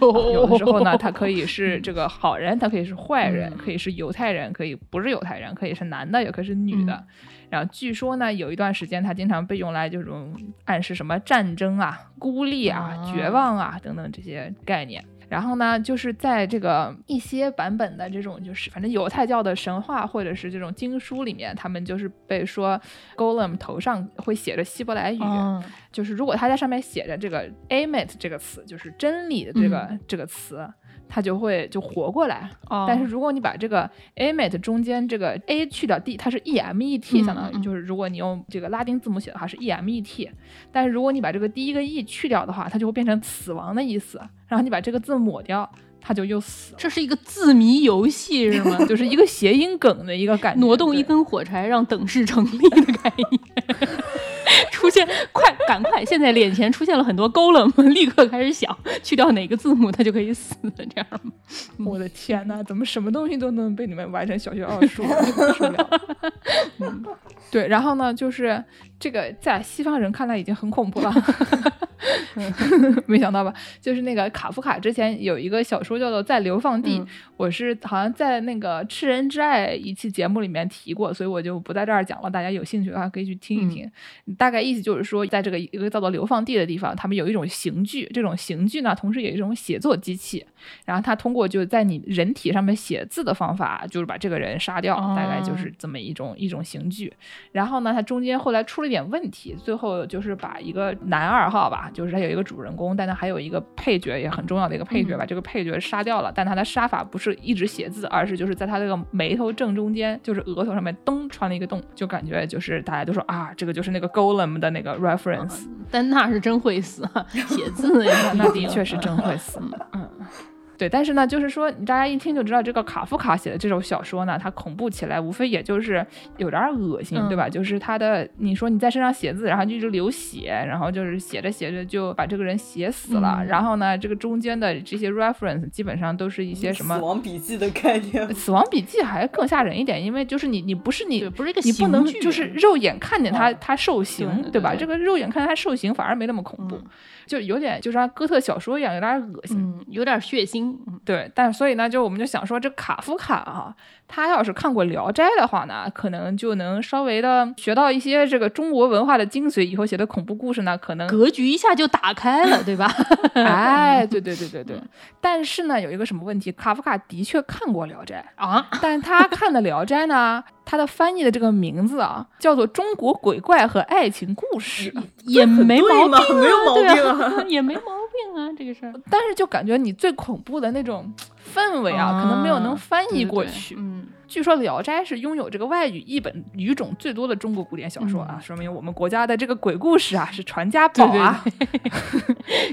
有有的时候呢，它可以是这个好人，他可以是坏人，嗯可以是犹太人，可以不是犹太人，可以是男的，也可以是女的。嗯然后据说呢，有一段时间他经常被用来这种暗示什么战争啊、孤立啊、啊绝望啊等等这些概念。然后呢，就是在这个一些版本的这种，就是反正犹太教的神话或者是这种经书里面，他们就是被说 golem 头上会写着希伯来语，嗯就是如果他在上面写着这个 amet 这个词，就是真理的这个、嗯这个词，他就会就活过来。哦但是如果你把这个 amet 中间这个 a 去掉 d，它是 e m e t，嗯相当于嗯就是如果你用这个拉丁字母写的话是 e m e t，但是如果你把这个第一个 e 去掉的话，它就会变成死亡的意思。然后你把这个字抹掉，它就又死了。这是一个字谜游戏是吗？<laughs> 就是一个谐音梗的一个感觉，挪动一根火柴让等式成立的概念。<laughs> <laughs> 出现，快，赶快！现在脸前出现了很多勾了，我们立刻开始想，去掉哪个字母它就可以死，这样？我的天哪，怎么什么东西都能被你们玩成小学奥数？受不了。嗯，对，然后呢，就是这个在西方人看来已经很恐怖了 <laughs> <laughs> 没想到吧？就是那个卡夫卡之前有一个小说叫做《在流放地》，嗯我是好像在那个《吃人之爱》一期节目里面提过，所以我就不在这儿讲了。大家有兴趣的话可以去听一听。大概意思就是说，在这个一个叫做流放地的地方，他们有一种刑具，这种刑具呢，同时也有一种写作机器，然后他通过就在你人体上面写字的方法，就是把这个人杀掉，大概就是这么一种一种刑具。然后呢，他中间后来出了点问题，最后就是把一个男二号吧，就是他有一个主人公，但他还有一个配角，也很重要的一个配角，嗯把这个配角杀掉了。但他的杀法不是一直写字，而是就是在他这个眉头正中间，就是额头上面噔穿了一个洞，就感觉就是大家都说啊，这个就是那个 Golem 的那个 reference。但那是真会死啊，<laughs> 写字呀，那的确是真会死。嗯，对，但是呢，就是说，大家一听就知道，这个卡夫卡写的这种小说呢，它恐怖起来，无非也就是有点恶心，对吧？就是他的，你说你在身上写字，然后就一直流血，然后就是写着写着就把这个人写死了，嗯然后呢，这个中间的这些 reference 基本上都是一些什么死。亡笔记的概念。死亡笔记还更吓人一点，因为就是你，你不是你，不是一个你不能就是肉眼看见他哦他受刑，吧？对对对这个肉眼看见他受刑反而没那么恐怖，嗯就有点就像哥特小说一样，有点恶心。嗯，有点血腥，嗯对，但所以呢，就我们就想说，这卡夫卡啊，他要是看过《聊斋》的话呢，可能就能稍微的学到一些这个中国文化的精髓，以后写的恐怖故事呢，可能格局一下就打开了，对吧？<laughs> 哎，对对对对对。但是呢，有一个什么问题？卡夫卡的确看过《聊斋》，啊，但他看的《聊斋》呢，他的翻译的这个名字啊，叫做《中国鬼怪和爱情故事》。也没毛病啊，没有毛对病啊，<laughs> <laughs> 也没毛病啊，这个事儿但是就感觉你最恐怖的那种 <tsk> 氛围啊，可能没有能翻译过去。嗯，据说《聊斋》是拥有这个外语译本语种最多的中国古典小说啊，说明我们国家的这个鬼故事啊是传家宝啊。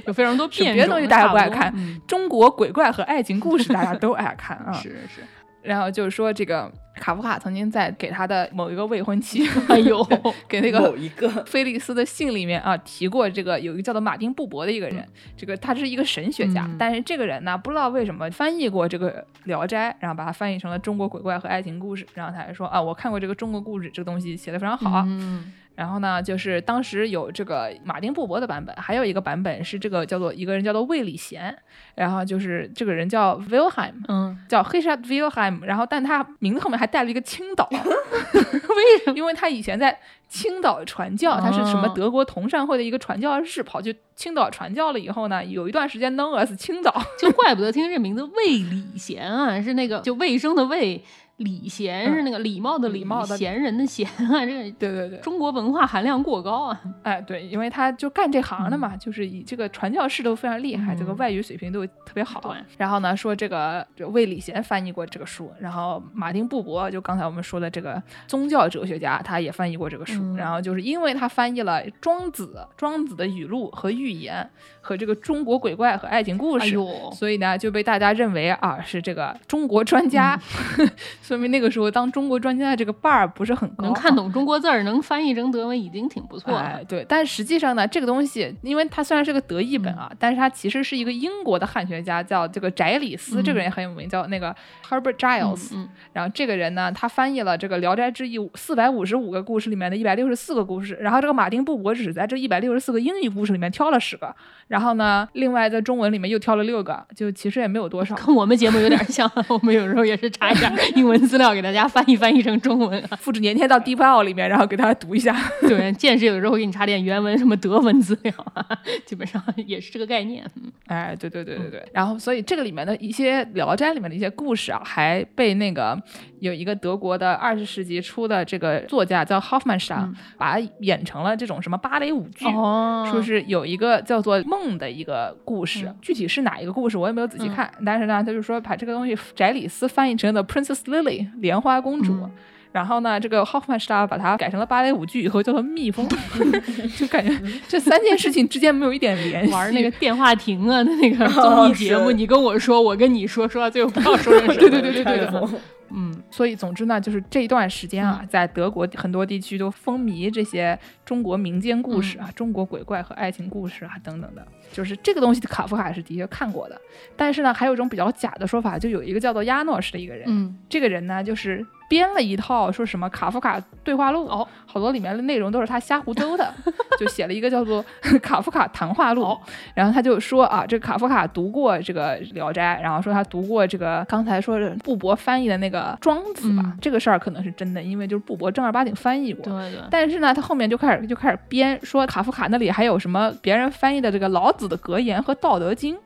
有非常多是变种，别的东西大家不爱看嗯中国鬼怪和爱情故事大家都爱看啊。<laughs> 是是，然后就是说，这个卡夫卡曾经在给他的某一个未婚妻，<laughs> 哎呦，<laughs> 给那个某一个 <laughs> 菲利斯的信里面啊提过，这个有一个叫做马丁布伯的一个人，这个他是一个神学家，嗯但是这个人呢不知道为什么翻译过这个《聊斋》，然后把它翻译成了中国鬼怪和爱情故事，然后他还说啊，我看过这个中国故事，这个东西写的非常好。嗯然后呢，就是当时有这个马丁布伯的版本，还有一个版本是这个叫做一个人叫做魏礼贤，然后就是这个人叫 Wilhelm，嗯，叫 Richard Wilhelm，然后但他名字后面还带了一个青岛，<laughs> 为什么？因为他以前在青岛传教，他是什么哦德国同善会的一个传教士，跑去青岛传教了以后呢，有一段时间 known as 青岛。就怪不得听这名字魏礼贤啊，是那个就卫生的卫，礼贤是那个礼貌的礼貌的贤人的贤啊，这个 <laughs> 对对对，中国文化含量过高啊。哎对，因为他就干这行的嘛，就是以这个传教士都非常厉害，嗯这个外语水平都特别好。然后呢，说这个这魏礼贤翻译过这个书，然后马丁布伯就刚才我们说的这个宗教哲学家，他也翻译过这个书。嗯然后就是因为他翻译了庄子，庄子的语录和寓言和这个中国鬼怪和爱情故事。哎，所以呢，就被大家认为啊是这个中国专家，<laughs> 说明那个时候当中国专家的这个 bar 不是很高，能看懂中国字儿，能翻译成德文已经挺不错了哎。，对，但实际上呢，这个东西，因为它虽然是个德译本啊，但是它其实是一个英国的汉学家，叫这个翟里斯，这个人也很有名，叫那个 Herbert Giles。嗯，然后这个人呢，他翻译了这个《聊斋志异》四百五十五个故事里面的一百六十四个故事，然后这个马丁布伯只在这一百六十四个英语故事里面挑了十个，然后呢，另外在中文里面又挑了六个，就其实也没有多少。跟我们节目有点像，<laughs> 我们有时候也是查一下英文资料给大家翻译翻译成中文啊。复制粘贴到 DeepL 里面，然后给大家读一下。<laughs> 对，见识有时候会给你查点原文什么德文资料啊，基本上也是这个概念。嗯哎，对对对对对。然后，所以这个里面的一些《聊斋》里面的一些故事啊，还被那个有一个德国的二十世纪初的这个作家叫 Hoffmannsthal，、把它演成了这种什么芭蕾舞剧。哦说是有一个叫做梦的一个故事，嗯具体是哪一个故事我也没有仔细看，但是呢，他就说把这个东西翟里斯翻译成了 Princess Lily 莲花公主。嗯然后呢，这个 Hoffmannsthal 把它改成了芭蕾舞剧以后叫做蜜蜂，<laughs> 就感觉这三件事情之间没有一点联系。玩那个电话亭啊的那个 <laughs> 综艺节目，是你跟我说，我跟你说，说到最后不知道说成 <laughs> 什么。对对对对对对，对嗯，所以总之呢，就是这一段时间啊，在德国很多地区都风靡这些中国民间故事啊、中国鬼怪和爱情故事啊等等的。就是这个东西，卡夫卡是的确看过的。但是呢，还有一种比较假的说法，就有一个叫做亚诺什的一个人，嗯，这个人呢，就是编了一套说什么卡夫卡对话录，哦，好多里面的内容都是他瞎胡诌的，<laughs> 就写了一个叫做 <laughs> 卡夫卡谈话录。哦然后他就说啊，这个卡夫卡读过这个《聊斋》，然后说他读过这个刚才说的布伯翻译的那个《庄子》吧，嗯这个事儿可能是真的，因为就是布伯正儿八经翻译过。对对，但是呢，他后面就开始就开始编，说卡夫卡那里还有什么别人翻译的这个老子的格言和道德经，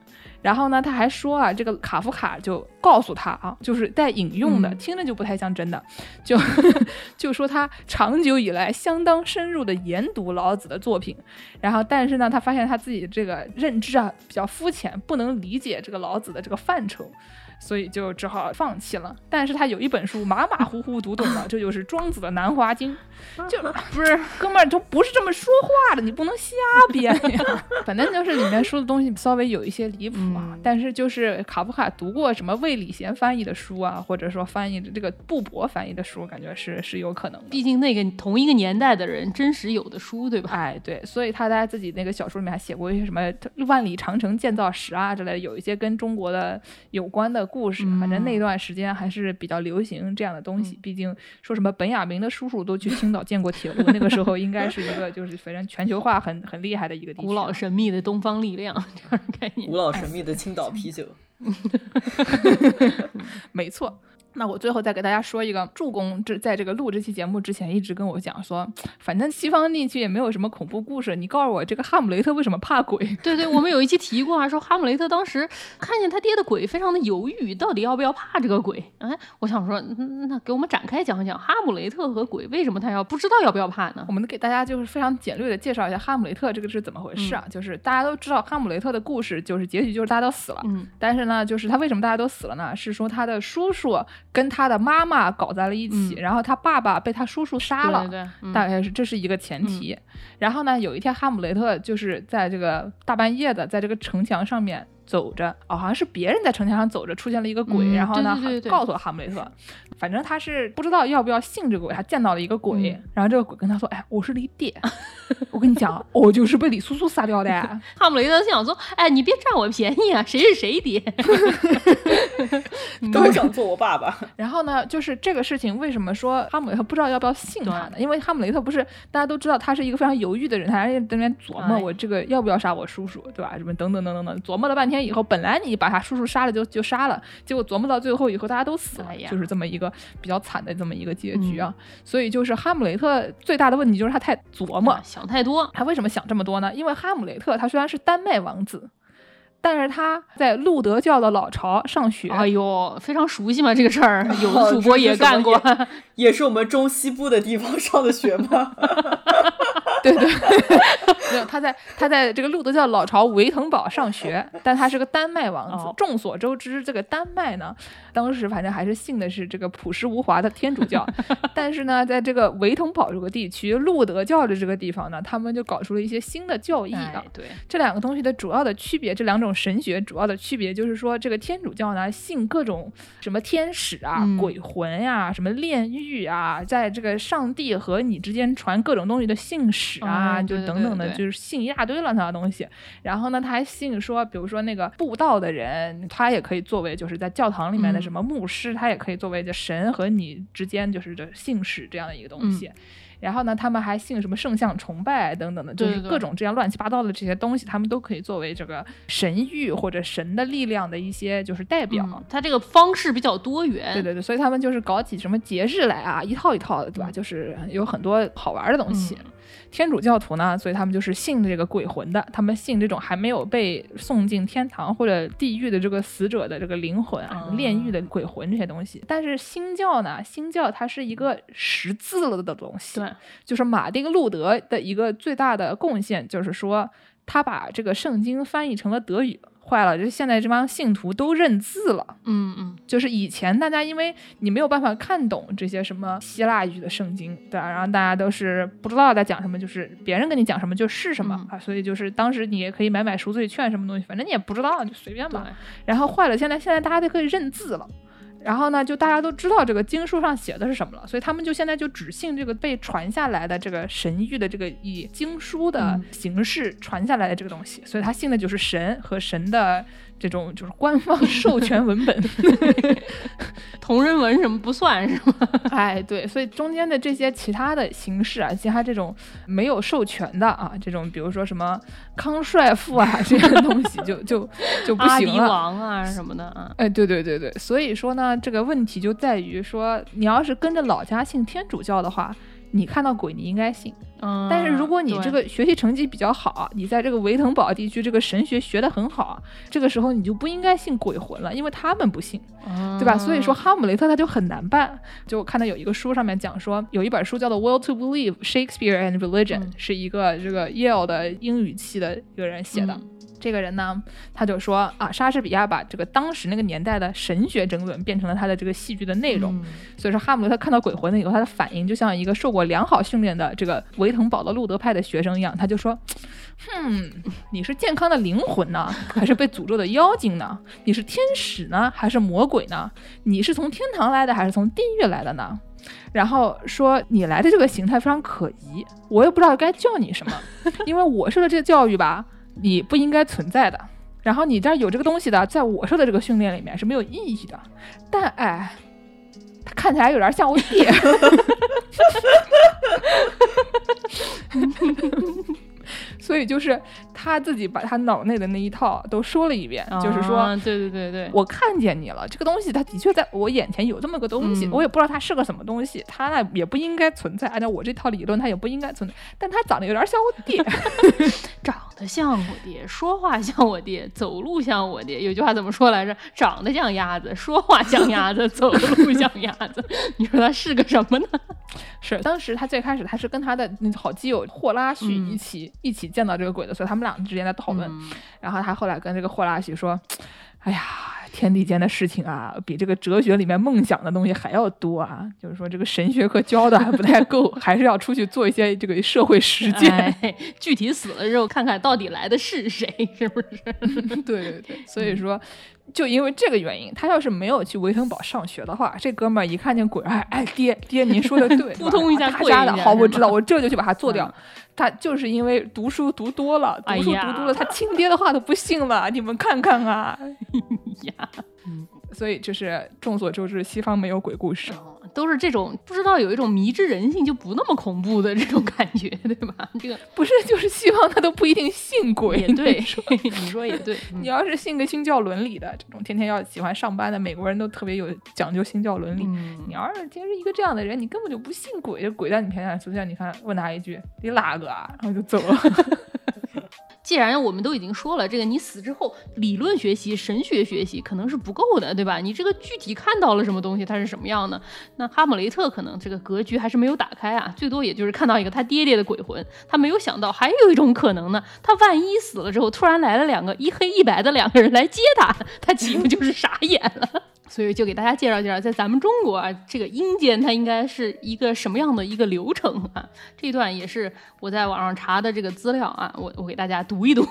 然后呢，他还说啊，这个卡夫卡就告诉他啊，就是带引用的，嗯听着就不太像真的，就 <laughs> 就说他长久以来相当深入的研读老子的作品，然后但是呢，他发现他自己这个认知啊比较肤浅，不能理解这个老子的这个范畴。所以就只好放弃了。但是他有一本书马马虎虎读懂了，<laughs> 这就是庄子的《南华经》，就不是哥们儿，就不是这么说话的，你不能瞎编呀。<laughs> 反正就是里面说的东西稍微有一些离谱啊，嗯但是就是卡夫卡读过什么魏礼贤翻译的书啊，或者说翻译的这个布伯翻译的书，感觉是是有可能的。毕竟那个同一个年代的人真实有的书，对吧？哎，对，所以他在自己那个小说里面还写过一些什么万里长城建造史啊之类的，有一些跟中国的有关的故事。反正那段时间还是比较流行这样的东西。毕竟说什么本雅明的叔叔都去青岛建过铁路，那个时候应该是一个就是反正全球化很很厉害的一个地方。古老神秘的东方力量这样的概念古。老神秘的青岛啤酒。<laughs> 没错。那我最后再给大家说一个，助攻这在这个录这期节目之前一直跟我讲说，<tsk> 反正西方地区也没有什么恐怖故事，你告诉我这个哈姆雷特为什么怕鬼？<laughs> 对对，我们有一期提过啊，说哈姆雷特当时看见他爹的鬼，非常的犹豫，到底要不要怕这个鬼？哎，我想说，嗯那给我们展开讲一讲哈姆雷特和鬼为什么他要不知道要不要怕呢我？们给大家就是非常简略的介绍一下哈姆雷特这个是怎么回事啊？就是大家都知道哈姆雷特的故事，就是结局就是大家都死了。嗯但是呢，就是他为什么大家都死了呢？是说他的叔叔跟他的妈妈搞在了一起，嗯然后他爸爸被他叔叔杀了。对对对，嗯大概是这是一个前提。然后呢，有一天哈姆雷特就是在这个大半夜的，在这个城墙上面走着，哦，好像是别人在城墙上走着，出现了一个鬼，嗯然后呢对对对对告诉了哈姆雷特，反正他是不知道要不要信这个鬼，他见到了一个鬼，嗯然后这个鬼跟他说，哎，我是你爹，<laughs> 我跟你讲，我就是被李苏苏杀掉的。<laughs> 哈姆雷特想说，哎，你别占我便宜啊，谁是谁爹？<laughs> 都想做我爸爸。然后呢，就是这个事情，为什么说哈姆雷特不知道要不要信他呢？因为哈姆雷特不是大家都知道他是一个非常犹豫的人，他还在那边琢磨哎我这个要不要杀我叔叔，对吧？什么等等等等等，琢磨了半天以后，本来你把他叔叔杀了就就杀了，结果琢磨到最后以后大家都死了，就是这么一个比较惨的这么一个结局啊。所以就是哈姆雷特最大的问题就是他太琢磨，想太多。他为什么想这么多呢？因为哈姆雷特他虽然是丹麦王子。但是他在路德教的老巢上学，哎呦，非常熟悉嘛这个事儿，<laughs> 有哦的主播也干过。也是我们中西部的地方上的学吗？<laughs> 对对，<laughs> 没有他在他在这个路德教老巢维滕堡上学，但他是个丹麦王子。哦众所周知，这个丹麦呢，当时反正还是信的是这个朴实无华的天主教，<laughs> 但是呢，在这个维滕堡这个地区，路德教的这个地方呢，他们就搞出了一些新的教义啊。哎。，对，这两个东西的主要的区别，这两种神学主要的区别就是说，这个天主教呢信各种什么天使啊、嗯。鬼魂呀、什么炼狱啊，在这个上帝和你之间传各种东西的信使啊，就等等的，对对。就是信一大堆乱七八糟的东西。然后呢，他还信说，比如说那个布道的人，他也可以作为就是在教堂里面的嗯什么牧师，他也可以作为这神和你之间就是这信使这样的一个东西。然后呢，他们还信什么圣像崇拜等等的，就是各种这样乱七八糟的这些东西，他们都可以作为这个神谕或者神的力量的一些就是代表。嗯，它这个方式比较多元。对对对，所以他们就是搞起什么节日来啊，一套一套的，对吧？嗯就是有很多好玩的东西。嗯天主教徒呢，所以他们就是信这个鬼魂的，他们信这种还没有被送进天堂或者地狱的这个死者的这个灵魂啊，炼狱的鬼魂这些东西。但是新教呢，新教它是一个识字了的东西，对，就是马丁路德的一个最大的贡献，就是说他把这个圣经翻译成了德语。坏了，就是现在这帮信徒都认字了。嗯嗯，就是以前大家因为你没有办法看懂这些什么希腊语的圣经，对吧？然后大家都是不知道在讲什么，就是别人跟你讲什么就是什么、嗯啊，所以就是当时你也可以买买赎罪券什么东西，反正你也不知道，就随便对吧。，然后坏了，现在现在大家都可以认字了。然后呢，就大家都知道这个经书上写的是什么了，所以他们就现在就只信这个被传下来的这个神谕的这个以经书的嗯。形式传下来的这个东西，所以他信的就是神和神的这种就是官方授权文本。<laughs> 同人文什么不算是吗？<laughs> 哎，对，所以中间的这些其他的形式啊，其他这种没有授权的啊，这种比如说什么康帅傅啊这样的东西就，就就 <laughs> 不行了。王啊什么的啊。哎，对对对对，所以说呢，这个问题就在于说，你要是跟着老家信天主教的话，你看到鬼你应该信，嗯，但是如果你这个学习成绩比较好，你在这个维腾堡地区这个神学学得很好，这个时候你就不应该信鬼魂了，因为他们不信，对吧？所以说嗯哈姆雷特他就很难办。就我看到有一个书上面讲说，有一本书叫做《Will to Believe Shakespeare and Religion》，嗯是一个这个 Yale 的英语系的一个人写的。嗯这个人呢，他就说啊，莎士比亚把这个当时那个年代的神学争论变成了他的这个戏剧的内容。嗯所以说，哈姆雷特看到鬼魂了以后，他的反应就像一个受过良好训练的这个维滕堡的路德派的学生一样，他就说：“哼，你是健康的灵魂呢，<laughs> 还是被诅咒的妖精呢？你是天使呢，还是魔鬼呢？你是从天堂来的，还是从地狱来的呢？”然后说你来的这个形态非常可疑，我也不知道该叫你什么，因为我受的这个教育吧，你不应该存在的。然后你这儿有这个东西的，在我说的这个训练里面是没有意义的。但哎，他看起来有点像我弟。<laughs> 所以就是他自己把他脑内的那一套都说了一遍，就是说啊对对对对，我看见你了，这个东西它的确在我眼前有这么个东西，嗯我也不知道它是个什么东西，它呢也不应该存在，按照我这套理论，它也不应该存在，但它长得有点像我爹，<laughs> 长得像我爹，说话像我爹，走路像我爹。有句话怎么说来着？长得像鸭子，说话像鸭子，走路像鸭子。<laughs> 你说他是个什么呢？是当时他最开始他是跟他的那好基友霍拉许嗯。一起、一起见到这个鬼的，所以他们俩之间在讨论，嗯。然后他后来跟这个霍拉许说：“哎呀，天地间的事情啊，比这个哲学里面梦想的东西还要多啊！就是说这个神学课教的还不太够，<laughs> 还是要出去做一些这个社会实践。哎，具体死了之后，看看到底来的是谁，是不是？<laughs> 对对对，所以说，就因为这个原因，他要是没有去维滕堡上学的话，这哥们儿一看见鬼，哎哎，爹爹，您说的对，<laughs> 扑通一下他家的好，跪下是我知道，我这就去把他做掉嗯。他就是因为读书读多了，哎读书读多了，他亲爹的话都不信了，你们看看啊。<laughs> 呀，所以就是众所周知，西方没有鬼故事。哦都是这种不知道有一种迷之人性就不那么恐怖的这种感觉，<laughs> 对吧？这个不是，就是西方他都不一定信鬼。也对你说，你说也对。<laughs> 嗯你要是信个新教伦理的这种，天天要喜欢上班的美国人都特别有讲究新教伦理。嗯你要是其实一个这样的人，你根本就不信鬼，这鬼在你面前出现，你看问他一句你哪个啊，然后就走了。<laughs> 既然我们都已经说了，这个你死之后理论学习、神学学习可能是不够的，对吧？你这个具体看到了什么东西，它是什么样的？那哈姆雷特可能这个格局还是没有打开啊，最多也就是看到一个他爹爹的鬼魂，他没有想到还有一种可能呢，他万一死了之后，突然来了两个一黑一白的两个人来接他，他岂不就是傻眼了？所以就给大家介绍介绍，在咱们中国啊，这个阴间它应该是一个什么样的一个流程啊？这一段也是我在网上查的这个资料啊，我我给大家读一读。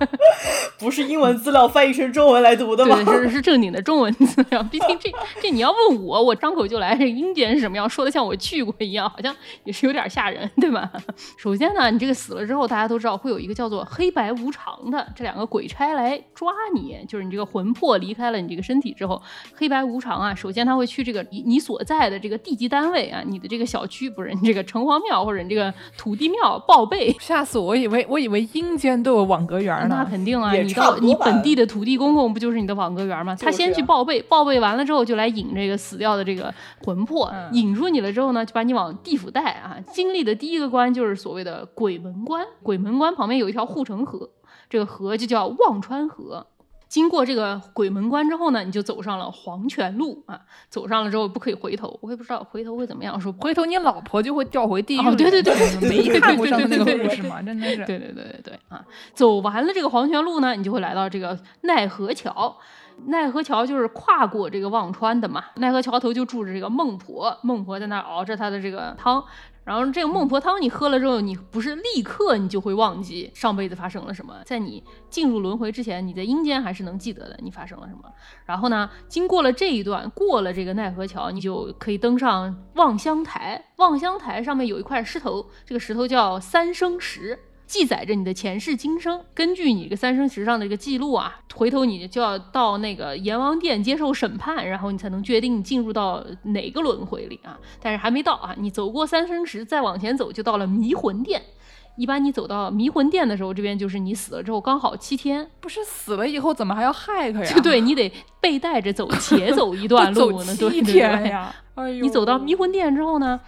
<laughs> 不是英文资料翻译成中文来读的吗？<laughs> 对，是是正经的中文资料。毕竟这这你要问我，我张口就来，这阴间是什么样，说的像我去过一样，好像也是有点吓人，对吧？首先呢，你这个死了之后，大家都知道会有一个叫做黑白无常的这两个鬼差来抓你，就是你这个魂魄离开了你这个身体之后，黑白无常啊，首先他会去这个你你所在的这个地级单位啊，你的这个小区不是你这个城隍庙或者你这个土地庙报备，吓死我！我以为我以为阴间都有网格员呢那。肯定啊，你到你本地的土地公公不就是你的网格员吗？他先去啊报备，报备完了之后就来引这个死掉的这个魂魄，嗯引出你了之后呢，就把你往地府带啊。经历的第一个关就是所谓的鬼门关，鬼门关旁边有一条护城河，这个河就叫忘川河。经过这个鬼门关之后呢，你就走上了黄泉路啊。走上了之后不可以回头，我也不知道回头会怎么样。说回头你老婆就会掉回地狱里。哦对对对 <laughs> 没看过上次那个故事吗？真的是。对对对对对啊！走完了这个黄泉路呢，你就会来到这个奈何桥。奈何桥就是跨过这个忘川的嘛。奈何桥头就住着这个孟婆，孟婆在那儿熬着她的这个汤。然后这个孟婆汤你喝了之后，你不是立刻你就会忘记上辈子发生了什么，在你进入轮回之前，你在阴间还是能记得的你发生了什么。然后呢，经过了这一段，过了这个奈何桥，你就可以登上望乡台。望乡台上面有一块石头，这个石头叫三生石。记载着你的前世今生，根据你这个三生石上的这个记录啊，回头你就要到那个阎王殿接受审判，然后你才能决定你进入到哪个轮回里啊。但是还没到啊，你走过三生石，再往前走就到了迷魂殿。一般你走到迷魂殿的时候，这边就是你死了之后刚好七天，不是死了以后怎么还要害他呀？就对你得背带着走，且走一段路 <laughs> 七对对对天呀！哎呦，你走到迷魂殿之后呢，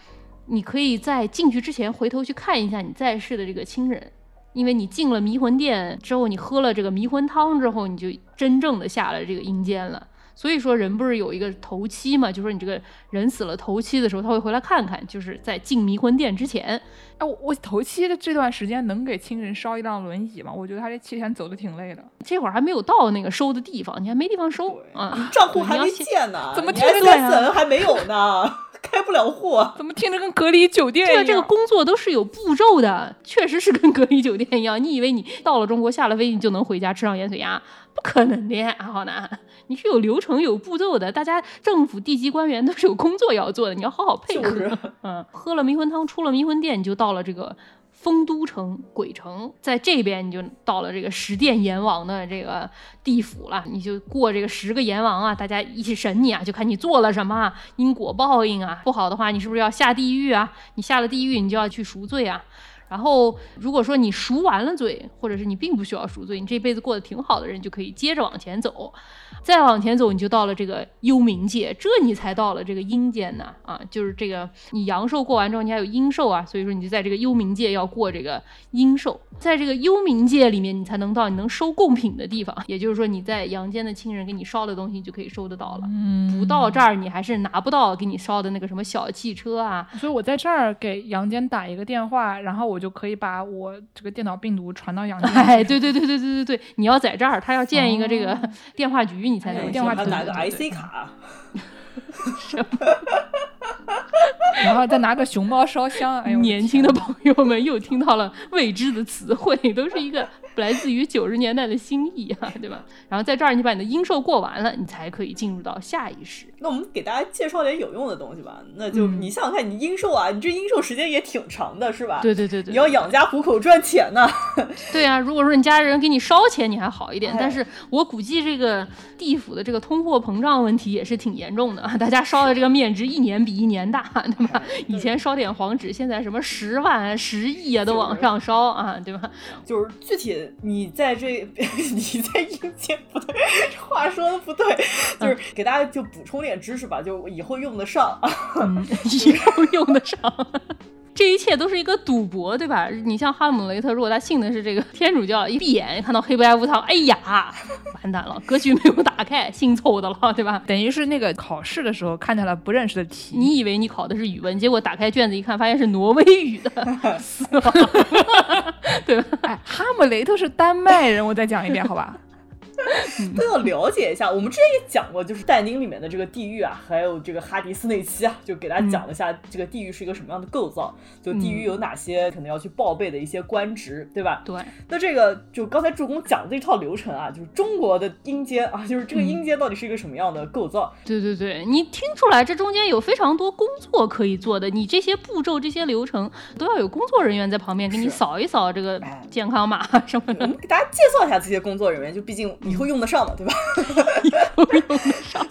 你可以在进去之前回头去看一下你在世的这个亲人，因为你进了迷魂殿之后，你喝了这个迷魂汤之后，你就真正的下了这个阴间了。所以说，人不是有一个头七嘛？就说你这个人死了头七的时候，他会回来看看，就是在进迷魂殿之前。哎，我我头七的这段时间能给亲人烧一辆轮椅吗？我觉得他这七天走的挺累的。这会儿还没有到那个收的地方，你还没地方收对啊。<laughs> 账户还没建呢，怎么你还听着对啊 SSN 还没有呢，开不了户。怎么听着跟隔离酒店一样？这个这个工作都是有步骤的，确实是跟隔离酒店一样。你以为你到了中国下了飞机你就能回家吃上盐水鸭？不可能的，浩南。你是有流程、有步骤的。大家政府地级官员都是有工作要做的，你要好好配合。就是嗯，喝了迷魂汤，出了迷魂殿，你就到了这个丰都城鬼城，在这边你就到了这个十殿阎王的这个地府了，你就过这个十个阎王啊，大家一起审你啊，就看你做了什么，因果报应啊，不好的话你是不是要下地狱啊？你下了地狱，你就要去赎罪啊。然后，如果说你赎完了罪，或者是你并不需要赎罪，你这辈子过得挺好的人，就可以接着往前走。再往前走，你就到了这个幽冥界，这你才到了这个阴间呢啊！就是这个你阳寿过完之后，你还有阴寿啊，所以说你就在这个幽冥界要过这个阴寿，在这个幽冥界里面，你才能到你能收贡品的地方，也就是说你在阳间的亲人给你烧的东西，你就可以收得到了。嗯，不到这儿，你还是拿不到给你烧的那个什么小汽车啊，所以我在这儿给阳间打一个电话，然后我就可以把我这个电脑病毒传到杨静。哎，对对对对对对对，你要在这儿，他要建一个这个哦。电话局，你才能电话局还拿个 IC 卡，然后再拿个熊猫烧香。哎呦，年轻的朋友们又听到了未知的词汇，都是一个来自于九十年代的新意啊，对吧？然后在这儿，你把你的阴寿过完了，你才可以进入到下一世。那我们给大家介绍点有用的东西吧。那就嗯你想想看，你阴寿啊，你这阴寿时间也挺长的，是吧？对对对对，你要养家糊口赚钱呢。<laughs> 对啊，如果说你家人给你烧钱，你还好一点，哎但是我估计这个地府的这个通货膨胀问题也是挺严重的，大家烧的这个面值一年比一年大，<laughs> 对吧？以前烧点黄纸，现在什么十万、十亿啊都往上烧啊，对吧？<laughs> 就是具体你在这，<laughs> 你在阴间不对，这话说的不对，就是给大家就补充点知识吧，就以后用得上。嗯，以后用得上。这一切都是一个赌博，对吧？你像哈姆雷特，如果他信的是这个天主教，一闭眼看到黑白无常，哎呀，<laughs> 完蛋了，格局没有打开，姓错的了，对吧？等于是那个考试的时候看见了不认识的题，你以为你考的是语文，结果打开卷子一看，发现是挪威语的，<laughs> 死亡了，<laughs> 对吧？哎，哈姆雷特是丹麦人，我再讲一遍，好吧？<laughs> 都要了解一下。我们之前也讲过，就是但丁里面的这个地狱啊，还有这个哈迪斯那期啊，就给大家讲了一下这个地狱是一个什么样的构造，就地狱有哪些可能要去报备的一些官职，对吧？对，那这个就刚才助攻讲的这套流程啊，就是中国的阴间啊，就是这个阴间到底是一个什么样的构造？对对对，你听出来这中间有非常多工作可以做的，你这些步骤、这些流程都要有工作人员在旁边给你扫一扫这个哎健康码什么的我。们给大家介绍一下这些工作人员，就毕竟以后用得上嘛，对吧？都用得上。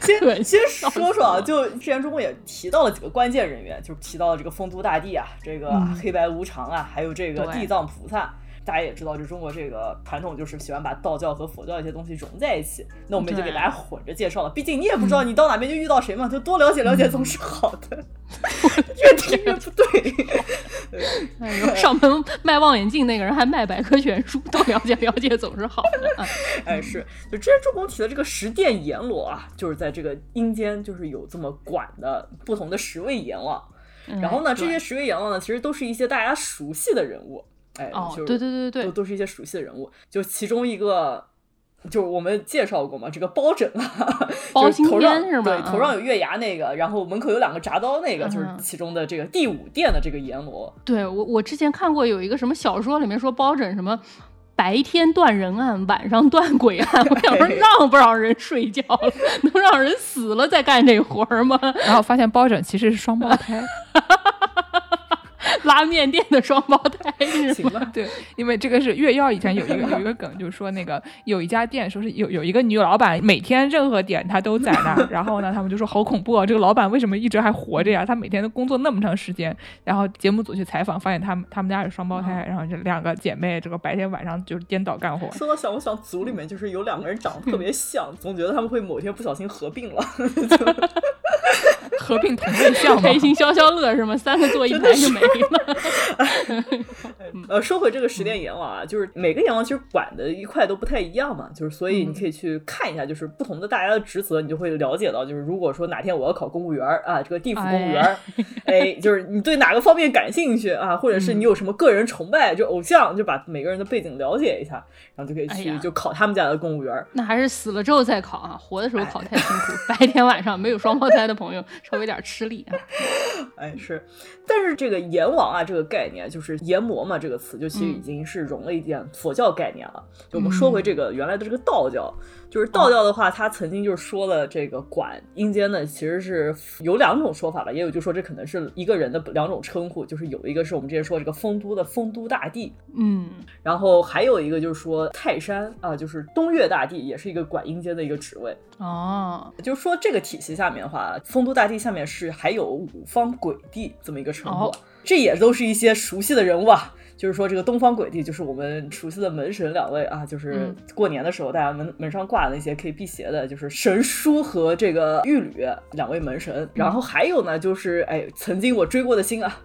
可先先说说啊，就之前中国也提到了几个关键人员，就是提到了这个丰都大帝啊，这个嗯黑白无常啊，还有这个地藏菩萨。大家也知道，就中国这个传统就是喜欢把道教和佛教一些东西融在一起。那我们就给大家混着介绍了，毕竟你也不知道你到哪边就遇到谁嘛，就多了解了解总是好的。越听越不对。哎呦，上门卖望远镜那个人还卖百科全书，多了解了解总是好的。啊 <laughs> 哎，是，就之前周公提的这个十殿阎罗啊，就是在这个阴间，就是有这么管的不同的十位阎王。嗯然后呢，这些十位阎王呢，其实都是一些大家熟悉的人物。哎，哦就是对对对对对都都是一些熟悉的人物。就其中一个，就是我们介绍过嘛，这个包拯啊，包青天是吗对，头上嗯有月牙那个，然后门口有两个铡刀那个，就是嗯其中的这个第五殿的这个阎罗。对我我之前看过有一个什么小说里面说包拯什么。白天断人案，晚上断鬼案。我想说，<laughs> 让不让人睡觉了？<laughs> 能让人死了再干这活儿吗？然后发现包拯其实是双胞胎。<laughs> <laughs> 拉面店的双胞胎是吗？行吧，对，因为这个是月曜以前有一个有一个梗，就是说那个有一家店，说是有有一个女老板，每天任何点她都在那儿，然后呢，他们就说好恐怖啊，这个老板为什么一直还活着呀？他每天都工作那么长时间，然后节目组去采访，发现他们他们家是双胞胎，然后这两个姐妹这个白天晚上就是颠倒干活。说到想，我想组里面就是有两个人长得特别像，总觉得他们会某天不小心合并了。<laughs> 合并同类项嘛开。心消消乐是吗？三个坐一排就没了。<laughs> 呃，说回这个十殿阎王啊，就是每个阎王其实管的一块都不太一样嘛，就是所以你可以去看一下，就是不同的大家的职责，你就会了解到，就是如果说哪天我要考公务员儿啊，这个地府公务员儿，哎，<laughs> 就是你对哪个方面感兴趣啊，<laughs> 或者是你有什么个人崇拜，就偶像，就把每个人的背景了解一下，然后就可以去就考他们家的公务员儿。那还是死了之后再考啊，活的时候考太辛苦，白天晚上没有双胞胎的朋友稍微有点吃力啊。<laughs> 哎，是，但是这个阎王啊，这个概念就是阎魔嘛，这个词就其实已嗯。经是融了一点佛教概念了。就我们说回这个原来的这个道教，就是道教的话，它曾经就是说了这个管阴间的其实是有两种说法吧，也有就说这可能是一个人的两种称呼，就是有一个是我们之前说这个丰都的丰都大帝，嗯，然后还有一个就是说泰山啊，就是东岳大帝，也是一个管阴间的一个职位。哦，就是说这个体系下面的话，丰都大帝下面是还有五方鬼帝这么一个称呼，哦这也都是一些熟悉的人物啊。就是说，这个东方鬼帝就是我们熟悉的门神两位啊，就是嗯过年的时候大家门门上挂的那些可以辟邪的，就是神书和这个玉履两位门神。然后还有呢，就是哎，曾经我追过的星啊，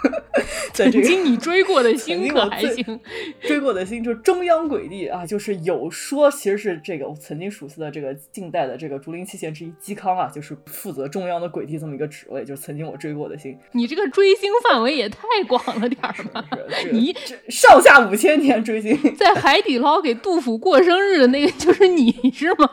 <laughs> 在曾这个经你追过的 <laughs> 曾星可还行？追过的星就是中央鬼帝啊，就是有说其实是这个我曾经熟悉的这个近代的这个竹林七贤之一嵇康啊，就是负责中央的鬼帝这么一个职位，就是曾经我追过的星，你这个追星范围也太广了点儿吧？你上下五千年追星，在海底捞给杜甫过生日的那个就是你是吗？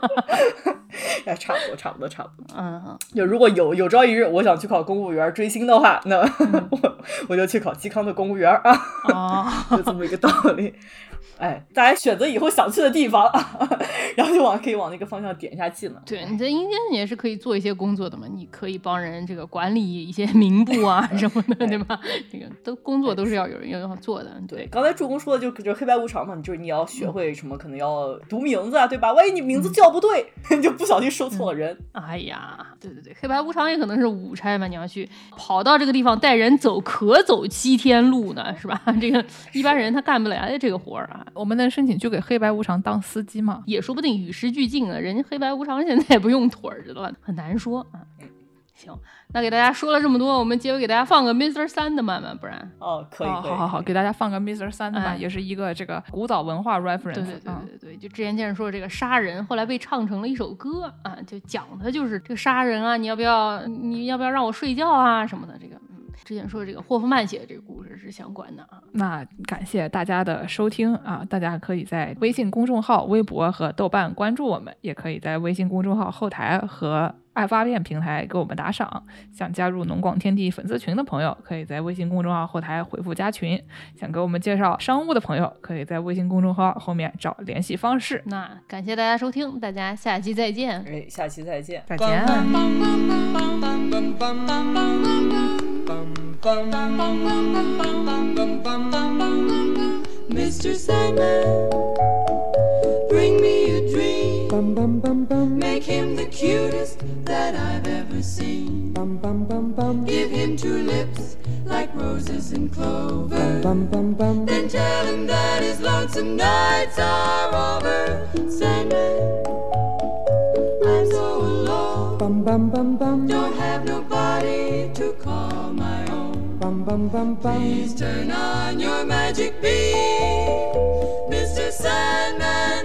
<laughs> 哎，差不多，差不多，差不多。嗯，就如果有有朝一日我想去考公务员追星的话，那 <laughs> 我我就去考嵇康的公务员啊，哦，<laughs> 就这么一个道理。哎，大家选择以后想去的地方，<laughs> 然后就往可以往那个方向点一下技能。对，你在阴间也是可以做一些工作的嘛，你可以帮人这个管理一些名簿啊 <laughs> 什么的，对吧？这个都工作都是要有人要做的，对，对。刚才助攻说的就就黑白无常嘛，就是你要学会什么，可能要读名字啊，对吧？万一你名字叫不对，<laughs> 你就不小心说错了人。哎呀，对对对，黑白无常也可能是五差嘛，你要去跑到这个地方带人走，可走七天路呢，是吧？这个一般人他干不来的这个活儿啊，我们能申请去给黑白无常当司机吗？也说不定与时俱进了。人家黑白无常现在也不用腿儿了，很难说啊。行，那给大家说了这么多，我们结尾给大家放个 Mr. 三的慢慢，不然。哦，可以，好好好，给大家放个 Mr. 三的吧，哎也是一个这个古早文化 reference。对对对啊对对，就之前见人说这个杀人，后来被唱成了一首歌啊，就讲的就是这个杀人啊，你要不要你要不要让我睡觉啊什么的，这个嗯，之前说的这个霍夫曼写的这个故事是相关的啊。那感谢大家的收听啊！大家可以在微信公众号、微博和豆瓣关注我们，也可以在微信公众号后台和爱发电平台给我们打赏。想加入农广天地粉丝群的朋友，可以在微信公众号后台回复加群。想给我们介绍商务的朋友，可以在微信公众号后面找联系方式。那感谢大家收听，大家下期再见。哎，下期再见。再见。Mr. Sandman, bring me a dream. Make him the cutest that I've ever seen. Give him two lips like roses and clover. Then tell him that his lonesome nights are over. Sandman, I'm so alone. Don't have nobody to call bum bum bum. Please turn on your magic beam, Mr. Sandman.